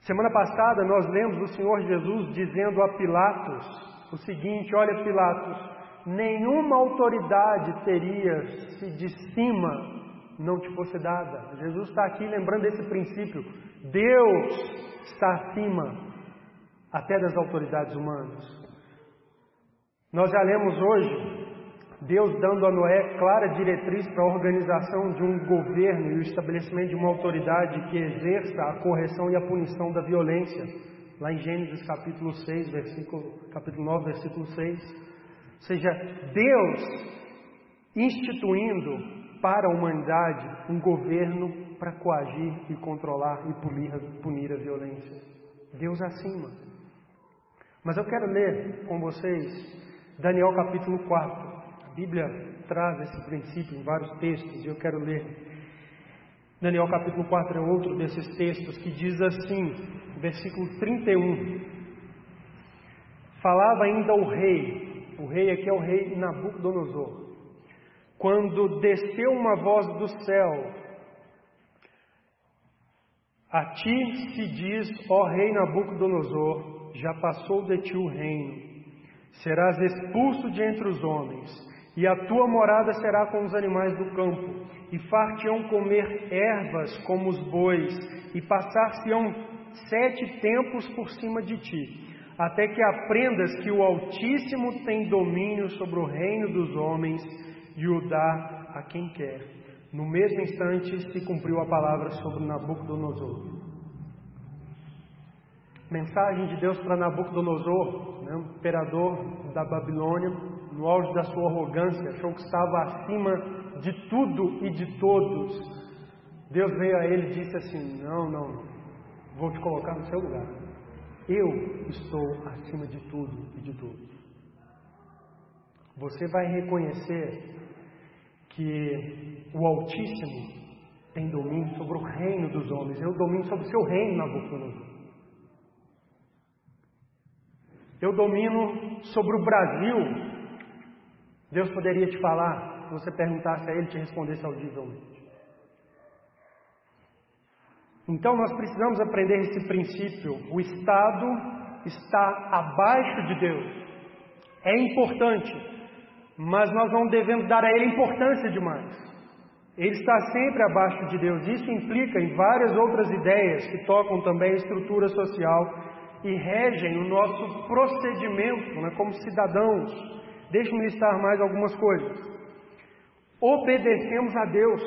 Speaker 1: Semana passada nós lemos o Senhor Jesus dizendo a Pilatos o seguinte: Olha, Pilatos, nenhuma autoridade teria se de cima não te fosse dada. Jesus está aqui lembrando esse princípio. Deus está acima até das autoridades humanas. Nós já lemos hoje Deus dando a Noé clara diretriz para a organização de um governo e o estabelecimento de uma autoridade que exerça a correção e a punição da violência. Lá em Gênesis capítulo 6, versículo, capítulo 9, versículo 6. Ou seja, Deus instituindo para a humanidade um governo para coagir e controlar e punir, punir a violência. Deus acima. Mas eu quero ler com vocês Daniel capítulo 4. A Bíblia traz esse princípio em vários textos e eu quero ler. Daniel capítulo 4 é outro desses textos que diz assim, versículo 31. Falava ainda o rei, o rei aqui é o rei Nabucodonosor. Quando desceu uma voz do céu, a ti se diz, ó rei Nabucodonosor, já passou de ti o reino. Serás expulso de entre os homens, e a tua morada será com os animais do campo, e far-te-ão comer ervas como os bois, e passar-se-ão sete tempos por cima de ti até que aprendas que o Altíssimo tem domínio sobre o reino dos homens e o dá a quem quer. No mesmo instante se cumpriu a palavra sobre Nabucodonosor. Mensagem de Deus para Nabucodonosor, né, imperador da Babilônia, no auge da sua arrogância, achou que estava acima de tudo e de todos. Deus veio a ele e disse assim: Não, não, vou te colocar no seu lugar. Eu estou acima de tudo e de todos. Você vai reconhecer que o Altíssimo tem domínio sobre o reino dos homens, eu domino sobre o seu reino, Nabucodonosor. Eu domino sobre o Brasil. Deus poderia te falar, se você perguntasse a Ele, te respondesse audivelmente. Então nós precisamos aprender esse princípio. O Estado está abaixo de Deus. É importante, mas nós não devemos dar a ele importância demais. Ele está sempre abaixo de Deus. Isso implica em várias outras ideias que tocam também a estrutura social e regem o nosso procedimento né, como cidadãos. Deixe-me listar mais algumas coisas. Obedecemos a Deus,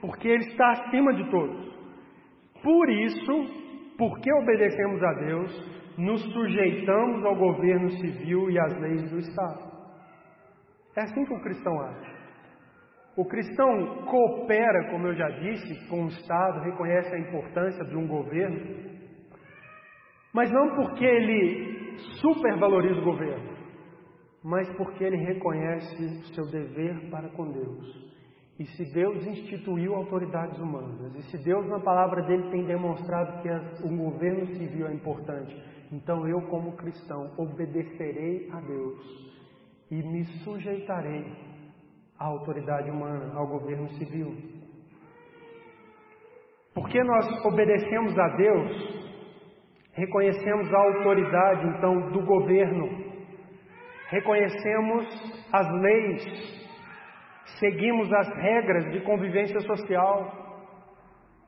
Speaker 1: porque Ele está acima de todos. Por isso, porque obedecemos a Deus, nos sujeitamos ao governo civil e às leis do Estado. É assim que o cristão age. O cristão coopera, como eu já disse, com o Estado, reconhece a importância de um governo, mas não porque ele supervaloriza o governo, mas porque ele reconhece o seu dever para com Deus. E se Deus instituiu autoridades humanas, e se Deus na palavra dele tem demonstrado que o governo civil é importante, então eu, como cristão, obedecerei a Deus e me sujeitarei à autoridade humana, ao governo civil. Porque nós obedecemos a Deus, reconhecemos a autoridade então do governo, reconhecemos as leis, seguimos as regras de convivência social,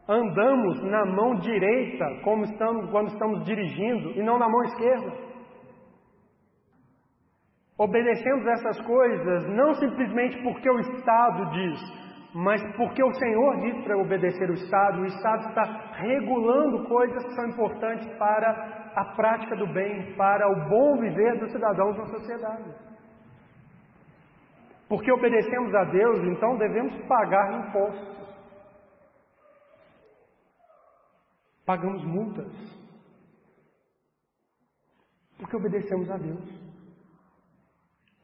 Speaker 1: andamos na mão direita como estamos quando estamos dirigindo e não na mão esquerda. Obedecemos essas coisas não simplesmente porque o Estado diz, mas porque o Senhor diz para obedecer o Estado. O Estado está regulando coisas que são importantes para a prática do bem, para o bom viver dos cidadãos na sociedade. Porque obedecemos a Deus, então devemos pagar impostos. Pagamos multas. Porque obedecemos a Deus.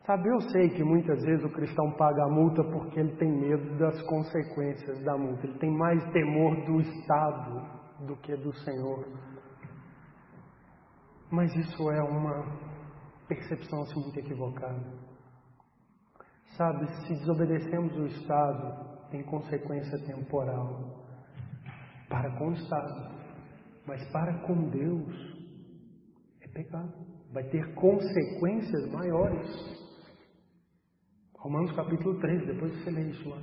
Speaker 1: Sabe, eu sei que muitas vezes o cristão paga a multa porque ele tem medo das consequências da multa, ele tem mais temor do Estado do que do Senhor. Mas isso é uma percepção assim muito equivocada. Sabe, se desobedecemos o Estado, tem consequência temporal para com o Estado, mas para com Deus é pecado. Vai ter consequências maiores. Romanos capítulo 3, depois você lê isso lá.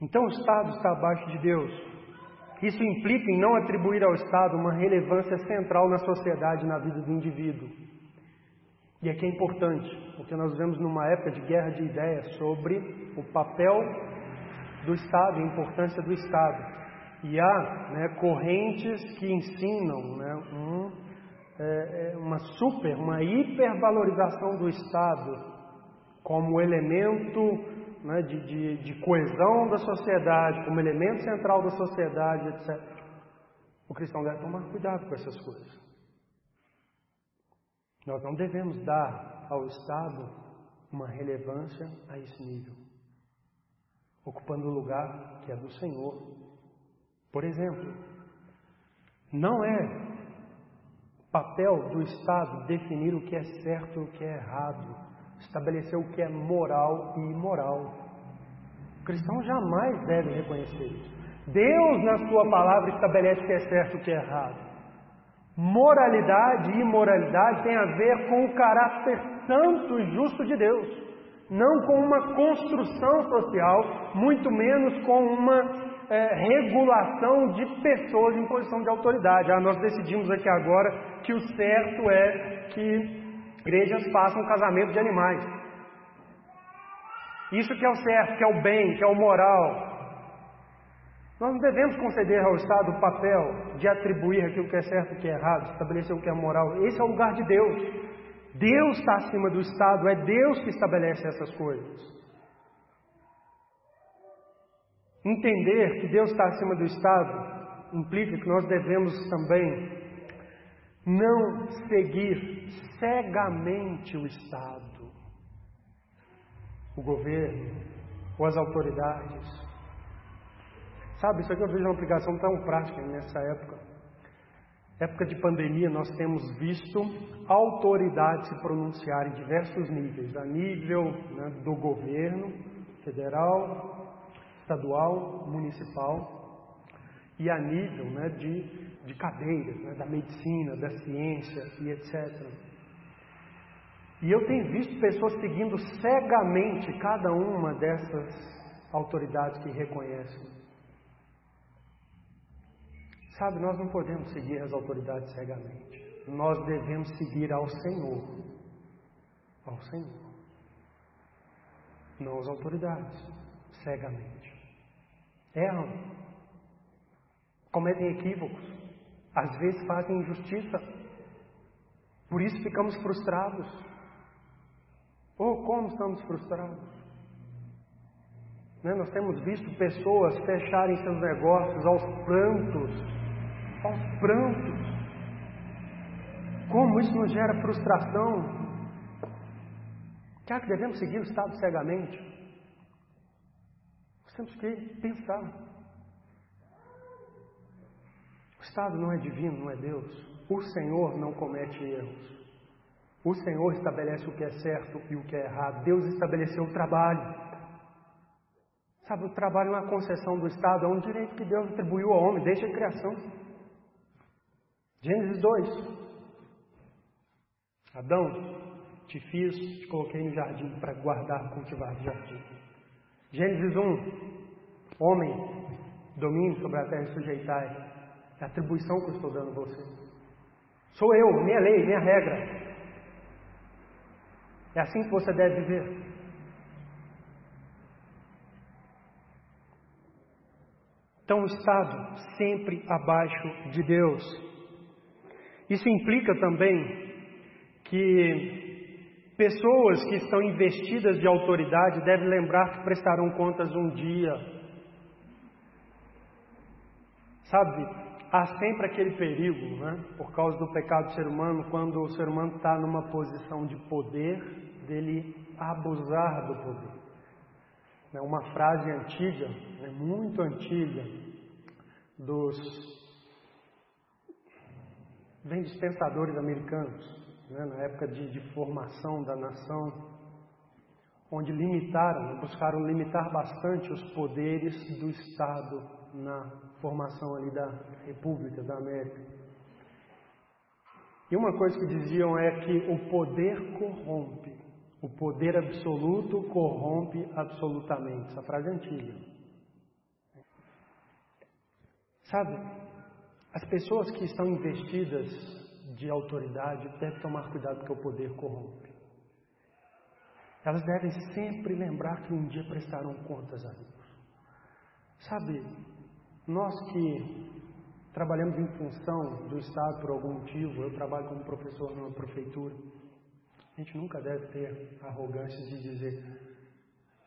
Speaker 1: Então o Estado está abaixo de Deus. Isso implica em não atribuir ao Estado uma relevância central na sociedade na vida do indivíduo. E aqui é importante, porque nós vivemos numa época de guerra de ideias sobre o papel do Estado a importância do Estado. E há né, correntes que ensinam né, um é, é, uma super, uma hipervalorização do Estado como elemento né, de, de, de coesão da sociedade, como elemento central da sociedade, etc. O cristão deve tomar cuidado com essas coisas. Nós não devemos dar ao Estado uma relevância a esse nível, ocupando o lugar que é do Senhor. Por exemplo, não é Papel do Estado definir o que é certo e o que é errado, estabelecer o que é moral e imoral. O cristão jamais deve reconhecer isso. Deus, na Sua palavra, estabelece o que é certo e o que é errado. Moralidade e imoralidade tem a ver com o caráter santo e justo de Deus, não com uma construção social, muito menos com uma é, regulação de pessoas em posição de autoridade. Ah, nós decidimos aqui agora que o certo é que igrejas façam casamento de animais. Isso que é o certo, que é o bem, que é o moral. Nós não devemos conceder ao Estado o papel de atribuir aquilo que é certo e o que é errado, estabelecer o que é moral. Esse é o lugar de Deus. Deus está acima do Estado, é Deus que estabelece essas coisas. Entender que Deus está acima do Estado implica que nós devemos também não seguir cegamente o Estado. o governo ou as autoridades. Sabe, isso aqui eu vejo uma aplicação tão prática nessa época. Época de pandemia, nós temos visto autoridades se pronunciar em diversos níveis, a nível né, do governo federal, estadual, municipal, e a nível né, de, de cadeiras, né, da medicina, da ciência e etc. E eu tenho visto pessoas seguindo cegamente cada uma dessas autoridades que reconhecem. Sabe, nós não podemos seguir as autoridades cegamente. Nós devemos seguir ao Senhor. Ao Senhor. Não as autoridades, cegamente. Erram. Cometem equívocos. Às vezes fazem injustiça. Por isso ficamos frustrados. Oh, como estamos frustrados? Né? Nós temos visto pessoas fecharem seus negócios aos prantos aos prantos. Como isso nos gera frustração. Será que devemos seguir o Estado cegamente? Temos que pensar. O Estado não é divino, não é Deus. O Senhor não comete erros. O Senhor estabelece o que é certo e o que é errado. Deus estabeleceu o trabalho. Sabe, o trabalho é uma concessão do Estado, é um direito que Deus atribuiu ao homem desde a criação. Gênesis 2. Adão, te fiz, te coloquei no jardim para guardar, cultivar o jardim. Gênesis 1. Homem, domine sobre a terra e sujeitai. É a atribuição que eu estou dando a você. Sou eu, minha lei, minha regra. É assim que você deve viver. Então, o Estado sempre abaixo de Deus. Isso implica também que pessoas que estão investidas de autoridade devem lembrar que prestarão contas um dia. Sabe, há sempre aquele perigo, né, por causa do pecado do ser humano, quando o ser humano está numa posição de poder, dele abusar do poder. É uma frase antiga, né, muito antiga, dos vem dos pensadores americanos, né, na época de, de formação da nação, onde limitaram, buscaram limitar bastante os poderes do Estado na formação ali da República da América. E uma coisa que diziam é que o poder corrompe, o poder absoluto corrompe absolutamente. Essa frase é antiga. Sabe, as pessoas que estão investidas de autoridade devem tomar cuidado porque o poder corrompe. Elas devem sempre lembrar que um dia prestaram contas a Deus. Sabe, nós que trabalhamos em função do Estado por algum motivo, eu trabalho como professor numa prefeitura, a gente nunca deve ter arrogância de dizer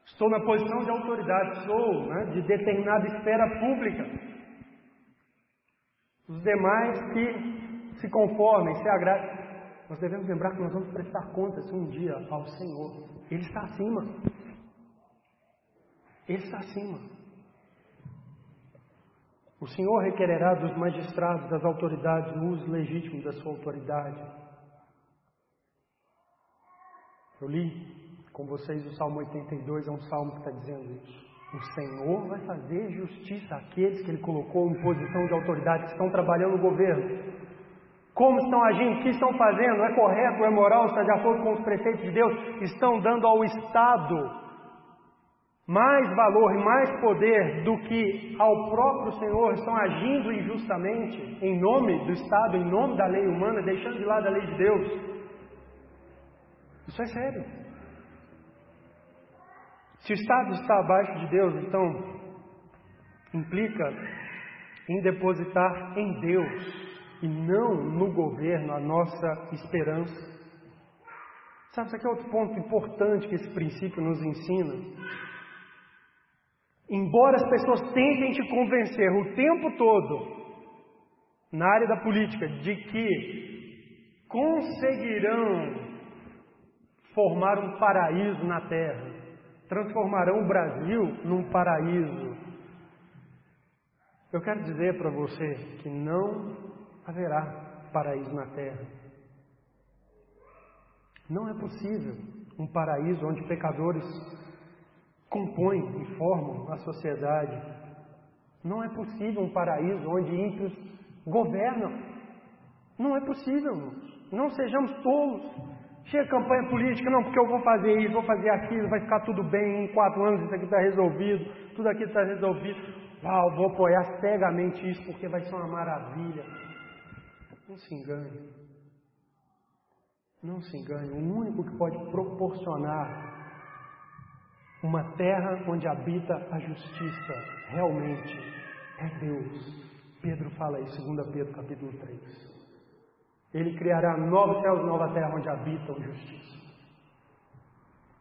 Speaker 1: estou na posição de autoridade, sou né, de determinada esfera pública. Os demais que se conformem, se agradem. Nós devemos lembrar que nós vamos prestar contas um dia ao Senhor. Ele está acima. Ele está acima. O Senhor requererá dos magistrados, das autoridades, o uso legítimo da sua autoridade. Eu li com vocês o Salmo 82, é um salmo que está dizendo isso. O Senhor vai fazer justiça àqueles que Ele colocou em posição de autoridade, que estão trabalhando no governo. Como estão agindo? O que estão fazendo? É correto? É moral? Está de acordo com os preceitos de Deus? Estão dando ao Estado mais valor e mais poder do que ao próprio Senhor? Estão agindo injustamente em nome do Estado, em nome da lei humana, deixando de lado a lei de Deus? Isso é sério. Se o Estado está abaixo de Deus, então implica em depositar em Deus e não no governo a nossa esperança. Sabe, isso aqui é outro ponto importante que esse princípio nos ensina. Embora as pessoas tentem te convencer o tempo todo, na área da política, de que conseguirão formar um paraíso na terra, transformarão o Brasil num paraíso. Eu quero dizer para você que não haverá paraíso na terra. Não é possível um paraíso onde pecadores compõem e formam a sociedade. Não é possível um paraíso onde ímpios governam. Não é possível, Não sejamos tolos. Chega campanha política, não, porque eu vou fazer isso, vou fazer aquilo, vai ficar tudo bem, em quatro anos isso aqui está resolvido, tudo aqui está resolvido. Uau, vou apoiar cegamente isso porque vai ser uma maravilha. Não se engane. Não se engane. O único que pode proporcionar uma terra onde habita a justiça realmente é Deus. Pedro fala isso, 2 Pedro capítulo 3. Ele criará novos céus e nova terra onde habitam justiça.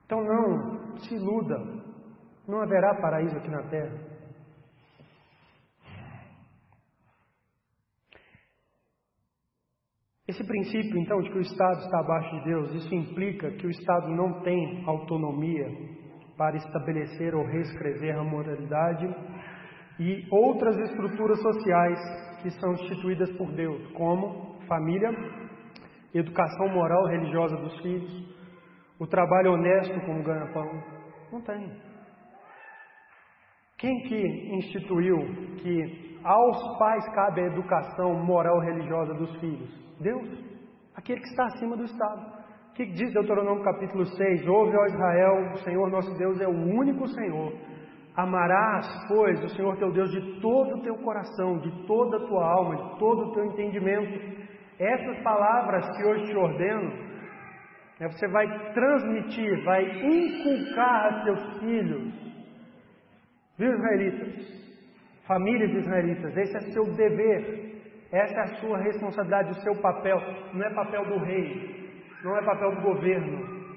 Speaker 1: Então não se iluda, não haverá paraíso aqui na terra. Esse princípio, então, de que o Estado está abaixo de Deus, isso implica que o Estado não tem autonomia para estabelecer ou reescrever a moralidade e outras estruturas sociais que são instituídas por Deus, como família, educação moral religiosa dos filhos, o trabalho honesto como ganha-pão. Não tem. Quem que instituiu que aos pais cabe a educação moral religiosa dos filhos? Deus, aquele que está acima do Estado. O que diz Deuteronômio capítulo 6? Ouve, ó Israel, o Senhor nosso Deus é o único Senhor. Amarás, pois, o Senhor teu Deus de todo o teu coração, de toda a tua alma, de todo o teu entendimento. Essas palavras que hoje te ordeno, né, você vai transmitir, vai inculcar a seus filhos. Viu, israelitas? Famílias israelitas, esse é seu dever. Essa é a sua responsabilidade, o seu papel. Não é papel do rei, não é papel do governo,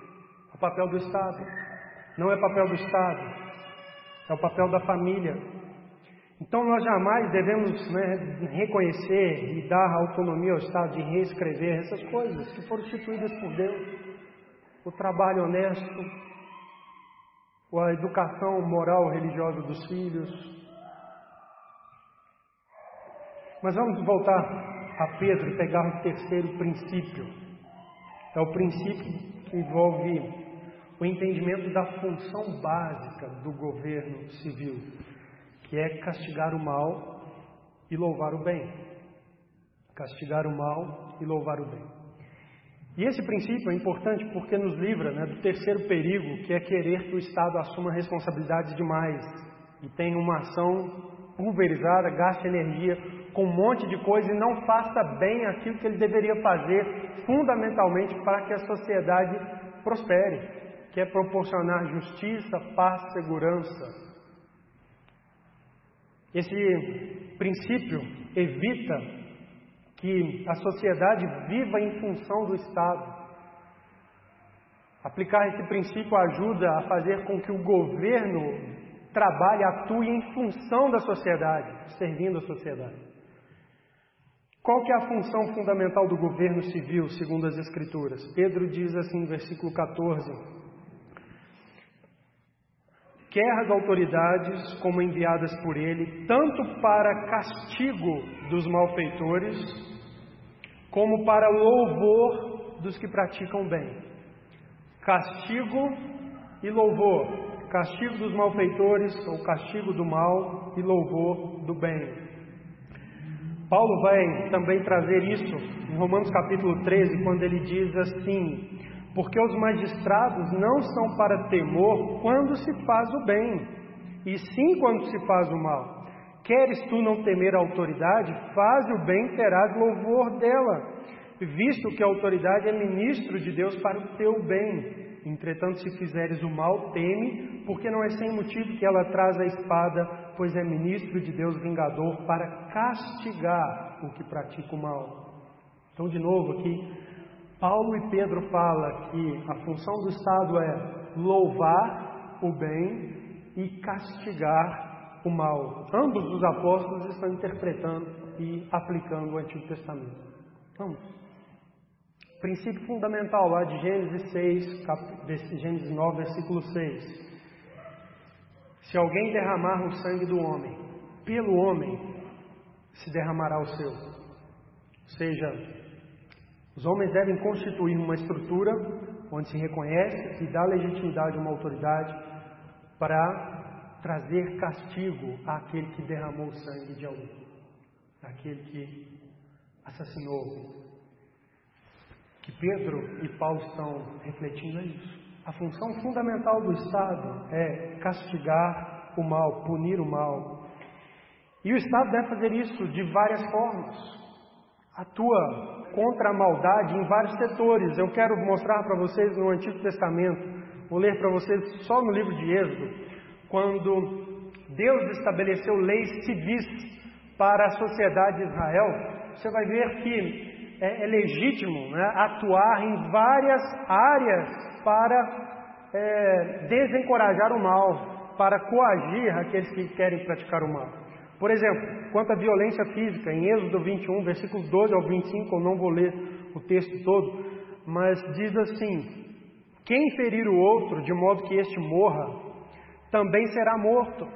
Speaker 1: é papel do Estado. Não é papel do Estado, é o papel da família. Então nós jamais devemos né, reconhecer e dar autonomia ao Estado de reescrever essas coisas que foram instituídas por Deus. O trabalho honesto, a educação moral religiosa dos filhos, mas vamos voltar a Pedro e pegar o terceiro princípio. É o princípio que envolve o entendimento da função básica do governo civil, que é castigar o mal e louvar o bem. Castigar o mal e louvar o bem. E esse princípio é importante porque nos livra né, do terceiro perigo, que é querer que o Estado assuma responsabilidades demais e tenha uma ação pulverizada, gaste energia com um monte de coisa e não faça bem aquilo que ele deveria fazer, fundamentalmente para que a sociedade prospere, que é proporcionar justiça, paz, segurança. Esse princípio evita que a sociedade viva em função do Estado. Aplicar esse princípio ajuda a fazer com que o governo trabalhe, atue em função da sociedade, servindo a sociedade. Qual que é a função fundamental do governo civil, segundo as Escrituras? Pedro diz assim no versículo 14: Quer as autoridades, como enviadas por ele, tanto para castigo dos malfeitores, como para louvor dos que praticam bem. Castigo e louvor. Castigo dos malfeitores, ou castigo do mal, e louvor do bem. Paulo vai também trazer isso em Romanos capítulo 13, quando ele diz assim: Porque os magistrados não são para temor quando se faz o bem, e sim quando se faz o mal. Queres tu não temer a autoridade? Faz o bem, terás louvor dela, visto que a autoridade é ministro de Deus para o teu bem. Entretanto, se fizeres o mal, teme, porque não é sem motivo que ela traz a espada, pois é ministro de Deus vingador para castigar o que pratica o mal. Então, de novo aqui, Paulo e Pedro fala que a função do Estado é louvar o bem e castigar o mal. Ambos os apóstolos estão interpretando e aplicando o Antigo Testamento. Vamos. Princípio fundamental lá de Gênesis 6, cap... Gênesis 9, versículo 6. Se alguém derramar o sangue do homem, pelo homem se derramará o seu. Ou seja, os homens devem constituir uma estrutura onde se reconhece e dá legitimidade a uma autoridade para trazer castigo àquele que derramou o sangue de alguém, àquele que assassinou. Que Pedro e Paulo estão refletindo é isso. A função fundamental do Estado é castigar o mal, punir o mal. E o Estado deve fazer isso de várias formas. Atua contra a maldade em vários setores. Eu quero mostrar para vocês no Antigo Testamento, vou ler para vocês só no livro de Êxodo, quando Deus estabeleceu leis civis para a sociedade de Israel, você vai ver que é, é legítimo né, atuar em várias áreas para é, desencorajar o mal, para coagir aqueles que querem praticar o mal. Por exemplo, quanto à violência física, em Êxodo 21, versículos 12 ao 25, eu não vou ler o texto todo, mas diz assim: Quem ferir o outro de modo que este morra, também será morto.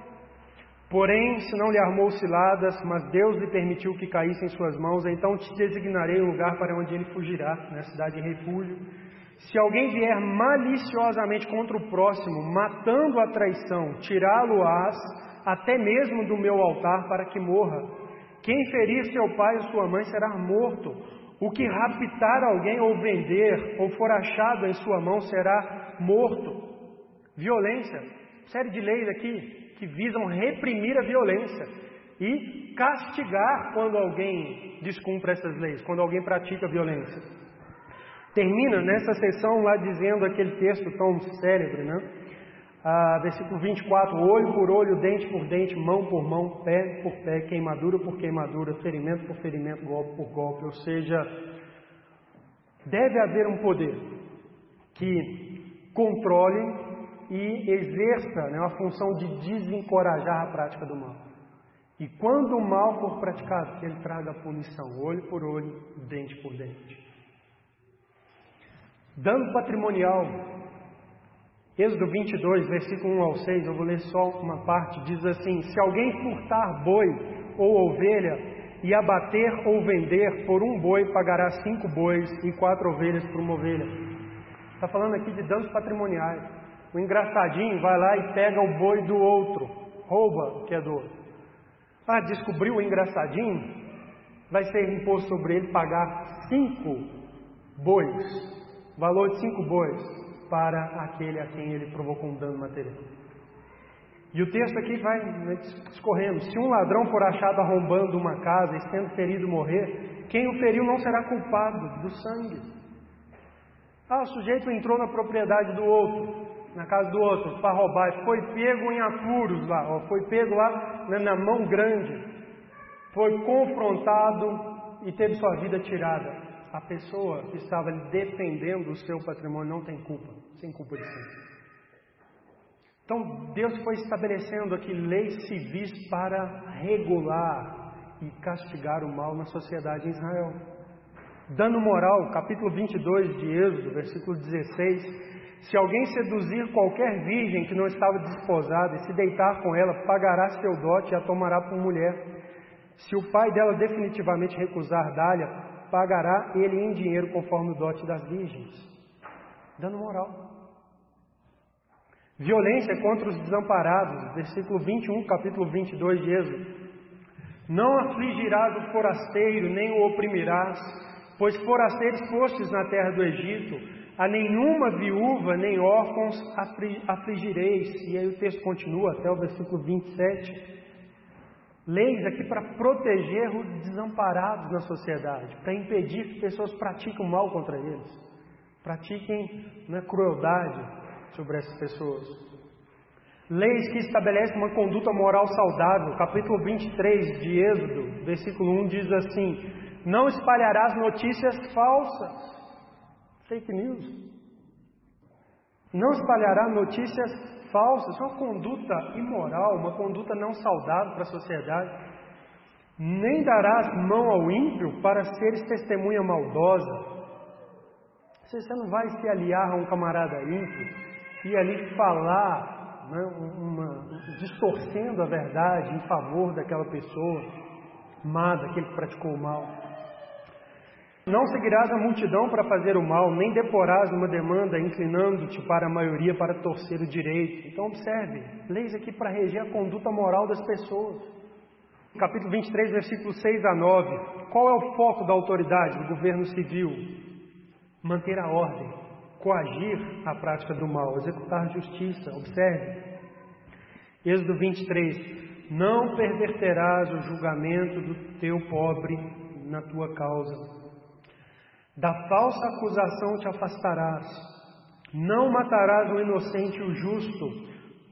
Speaker 1: Porém, se não lhe armou ciladas, mas Deus lhe permitiu que caísse em suas mãos, então te designarei um lugar para onde ele fugirá, na cidade de refúgio se alguém vier maliciosamente contra o próximo, matando a traição, tirá-lo-ás até mesmo do meu altar para que morra. Quem ferir seu pai ou sua mãe será morto. O que raptar alguém ou vender, ou for achado em sua mão, será morto. Violência. Série de leis aqui que visam reprimir a violência e castigar quando alguém descumpre essas leis, quando alguém pratica violência. Termina nessa sessão lá dizendo aquele texto tão célebre, né? Ah, versículo 24: olho por olho, dente por dente, mão por mão, pé por pé, queimadura por queimadura, ferimento por ferimento, golpe por golpe. Ou seja, deve haver um poder que controle e exerça né, a função de desencorajar a prática do mal. E quando o mal for praticado, que ele traga punição, olho por olho, dente por dente. Dano patrimonial. Êxodo 22, versículo 1 ao 6, eu vou ler só uma parte, diz assim: Se alguém furtar boi ou ovelha e abater ou vender por um boi, pagará cinco bois e quatro ovelhas por uma ovelha. Está falando aqui de danos patrimoniais. O engraçadinho vai lá e pega o boi do outro, rouba o que é do outro. Ah, descobriu o engraçadinho? Vai ser imposto sobre ele pagar cinco bois valor de cinco bois para aquele a quem ele provocou um dano material. E o texto aqui vai discorrendo: se um ladrão for achado arrombando uma casa e sendo ferido morrer, quem o feriu não será culpado do sangue. Ah, o sujeito entrou na propriedade do outro, na casa do outro, para roubar, foi pego em apuros lá, ó, foi pego lá né, na mão grande, foi confrontado e teve sua vida tirada a pessoa que estava defendendo o seu patrimônio não tem culpa, sem culpa de si. Então, Deus foi estabelecendo aqui leis civis para regular e castigar o mal na sociedade em Israel. Dano moral, capítulo 22 de Êxodo, versículo 16. Se alguém seduzir qualquer virgem que não estava desposada e se deitar com ela, pagará seu dote e a tomará por mulher. Se o pai dela definitivamente recusar dar-lhe, pagará ele em dinheiro conforme o dote das virgens. Dando moral. Violência contra os desamparados, versículo 21, capítulo 22 de Êxodo. Não afligirás o forasteiro, nem o oprimirás, pois forasteiros fostes na terra do Egito, a nenhuma viúva nem órfãos afligireis. E aí o texto continua até o versículo 27 leis aqui para proteger os desamparados na sociedade, para impedir que pessoas pratiquem mal contra eles, pratiquem né, crueldade sobre essas pessoas. Leis que estabelecem uma conduta moral saudável. Capítulo 23 de Êxodo, versículo 1 diz assim: Não espalharás notícias falsas, fake news. Não espalhará notícias falsas, uma conduta imoral, uma conduta não saudável para a sociedade. Nem darás mão ao ímpio para seres testemunha maldosa. Você não vai se aliar a um camarada ímpio e ali falar né, uma, distorcendo a verdade em favor daquela pessoa má, daquele que praticou o mal. Não seguirás a multidão para fazer o mal, nem deporás uma demanda inclinando-te para a maioria para torcer o direito. Então observe, leis aqui para reger a conduta moral das pessoas. Capítulo 23, versículos 6 a 9. Qual é o foco da autoridade do governo civil? Manter a ordem, coagir a prática do mal, executar justiça. Observe. Êxodo 23. Não perverterás o julgamento do teu pobre na tua causa da falsa acusação te afastarás. Não matarás o inocente e o justo,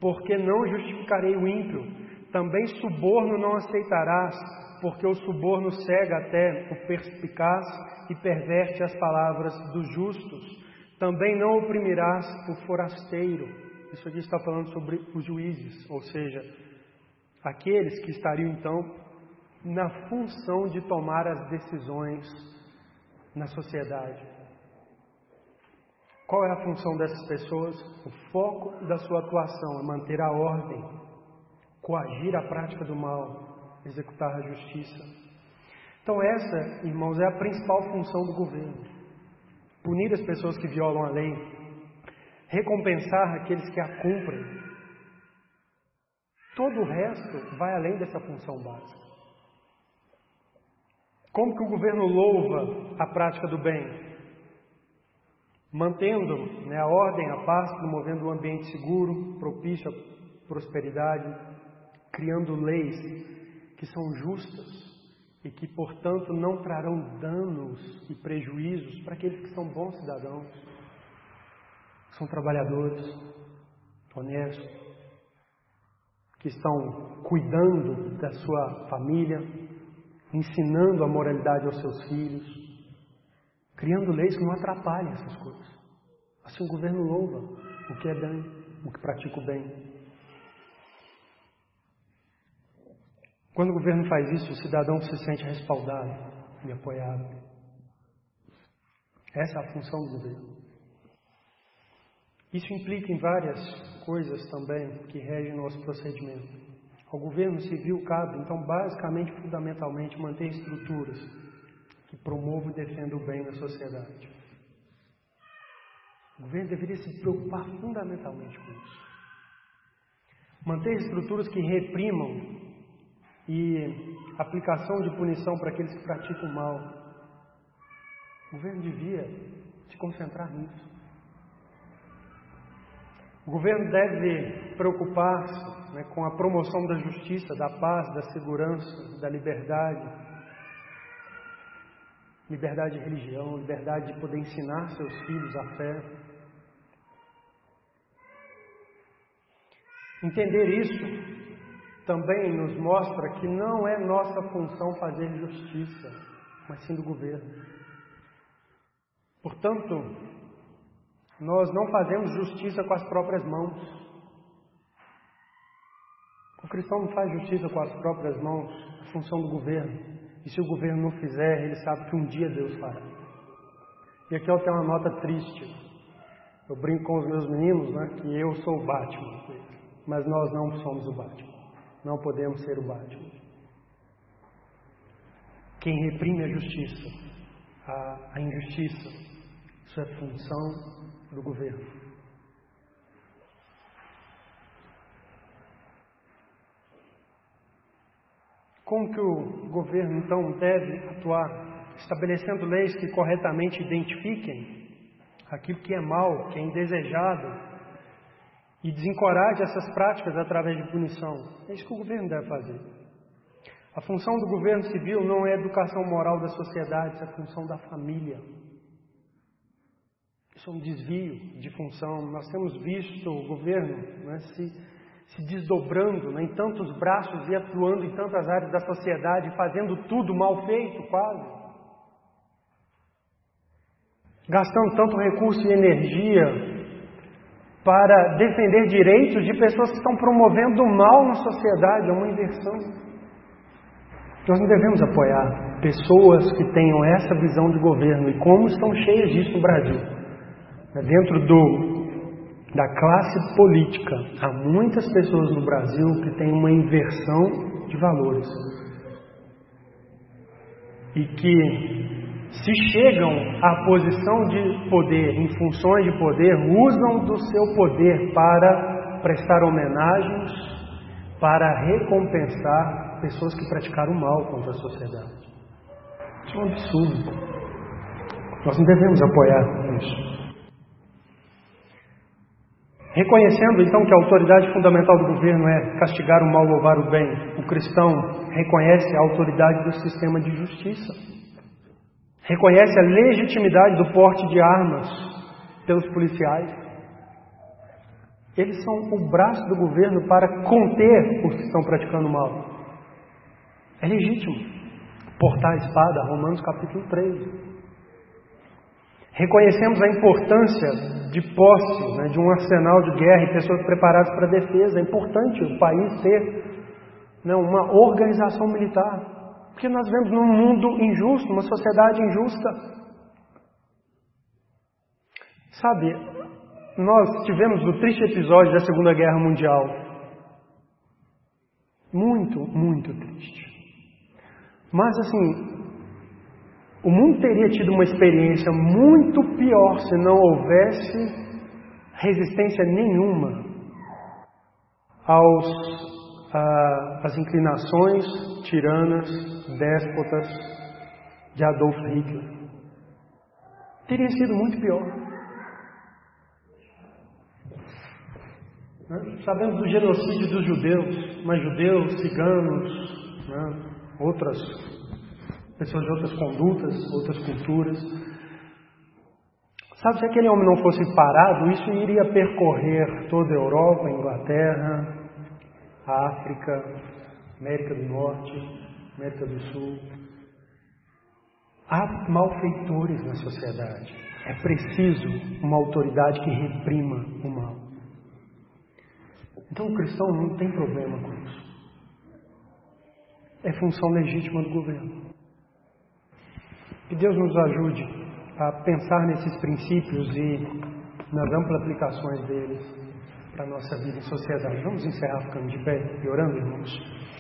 Speaker 1: porque não justificarei o ímpio. Também suborno não aceitarás, porque o suborno cega até o perspicaz e perverte as palavras dos justos. Também não oprimirás o forasteiro. Isso aqui está falando sobre os juízes, ou seja, aqueles que estariam então na função de tomar as decisões na sociedade. Qual é a função dessas pessoas? O foco da sua atuação é manter a ordem, coagir a prática do mal, executar a justiça. Então, essa, irmãos, é a principal função do governo: punir as pessoas que violam a lei, recompensar aqueles que a cumprem. Todo o resto vai além dessa função básica. Como que o governo louva a prática do bem? Mantendo né, a ordem, a paz, promovendo um ambiente seguro, propício à prosperidade, criando leis que são justas e que, portanto, não trarão danos e prejuízos para aqueles que são bons cidadãos, são trabalhadores, honestos, que estão cuidando da sua família, ensinando a moralidade aos seus filhos, criando leis que não atrapalhem essas coisas. Assim o governo louva o que é bem, o que pratica o bem. Quando o governo faz isso, o cidadão se sente respaldado e apoiado. Essa é a função do governo. Isso implica em várias coisas também que regem nosso procedimento. Ao governo civil cabe, então, basicamente, fundamentalmente, manter estruturas que promovam e defendam o bem na sociedade. O governo deveria se preocupar fundamentalmente com isso. Manter estruturas que reprimam e aplicação de punição para aqueles que praticam mal. O governo devia se concentrar nisso. O governo deve preocupar-se né, com a promoção da justiça, da paz, da segurança, da liberdade. Liberdade de religião, liberdade de poder ensinar seus filhos a fé. Entender isso também nos mostra que não é nossa função fazer justiça, mas sim do governo. Portanto, nós não fazemos justiça com as próprias mãos. O cristão não faz justiça com as próprias mãos, é função do governo. E se o governo não fizer, ele sabe que um dia Deus fará. E aqui eu tenho uma nota triste. Eu brinco com os meus meninos, né, que eu sou o Batman, mas nós não somos o Batman. Não podemos ser o Batman. Quem reprime a justiça, a, a injustiça, isso é função do governo. Como que o governo então deve atuar? Estabelecendo leis que corretamente identifiquem aquilo que é mal, que é indesejado e desencoraje essas práticas através de punição. É isso que o governo deve fazer. A função do governo civil não é a educação moral da sociedade, é a função da família. É um desvio de função. Nós temos visto o governo né, se, se desdobrando né, em tantos braços e atuando em tantas áreas da sociedade, fazendo tudo mal feito, quase. Gastando tanto recurso e energia para defender direitos de pessoas que estão promovendo o mal na sociedade, é uma inversão. Nós não devemos apoiar pessoas que tenham essa visão de governo e como estão cheias disso no Brasil. É dentro do, da classe política. Há muitas pessoas no Brasil que têm uma inversão de valores. E que, se chegam à posição de poder, em funções de poder, usam do seu poder para prestar homenagens, para recompensar pessoas que praticaram mal contra a sociedade. Isso é um absurdo. Nós não devemos apoiar isso. Reconhecendo então que a autoridade fundamental do governo é castigar o mal, louvar o bem, o cristão reconhece a autoridade do sistema de justiça. Reconhece a legitimidade do porte de armas pelos policiais. Eles são o braço do governo para conter os que estão praticando mal. É legítimo portar a espada, Romanos capítulo 13. Reconhecemos a importância de posse, né, de um arsenal de guerra e pessoas preparadas para a defesa. É importante o país ter né, uma organização militar. Porque nós vivemos num mundo injusto, uma sociedade injusta. Sabe, nós tivemos o triste episódio da Segunda Guerra Mundial. Muito, muito triste. Mas assim, o mundo teria tido uma experiência muito pior se não houvesse resistência nenhuma aos, a, às inclinações tiranas, déspotas de Adolf Hitler. Teria sido muito pior. Né? Sabemos do genocídio dos judeus, mas judeus, ciganos, né? outras pessoas de outras condutas, outras culturas. Sabe, se aquele homem não fosse parado, isso iria percorrer toda a Europa, Inglaterra, África, América do Norte, América do Sul. Há malfeitores na sociedade. É preciso uma autoridade que reprima o mal. Então o cristão não tem problema com isso. É função legítima do governo. Que Deus nos ajude a pensar nesses princípios e nas amplas aplicações deles para a nossa vida em sociedade. Vamos encerrar ficando de pé e orando, irmãos.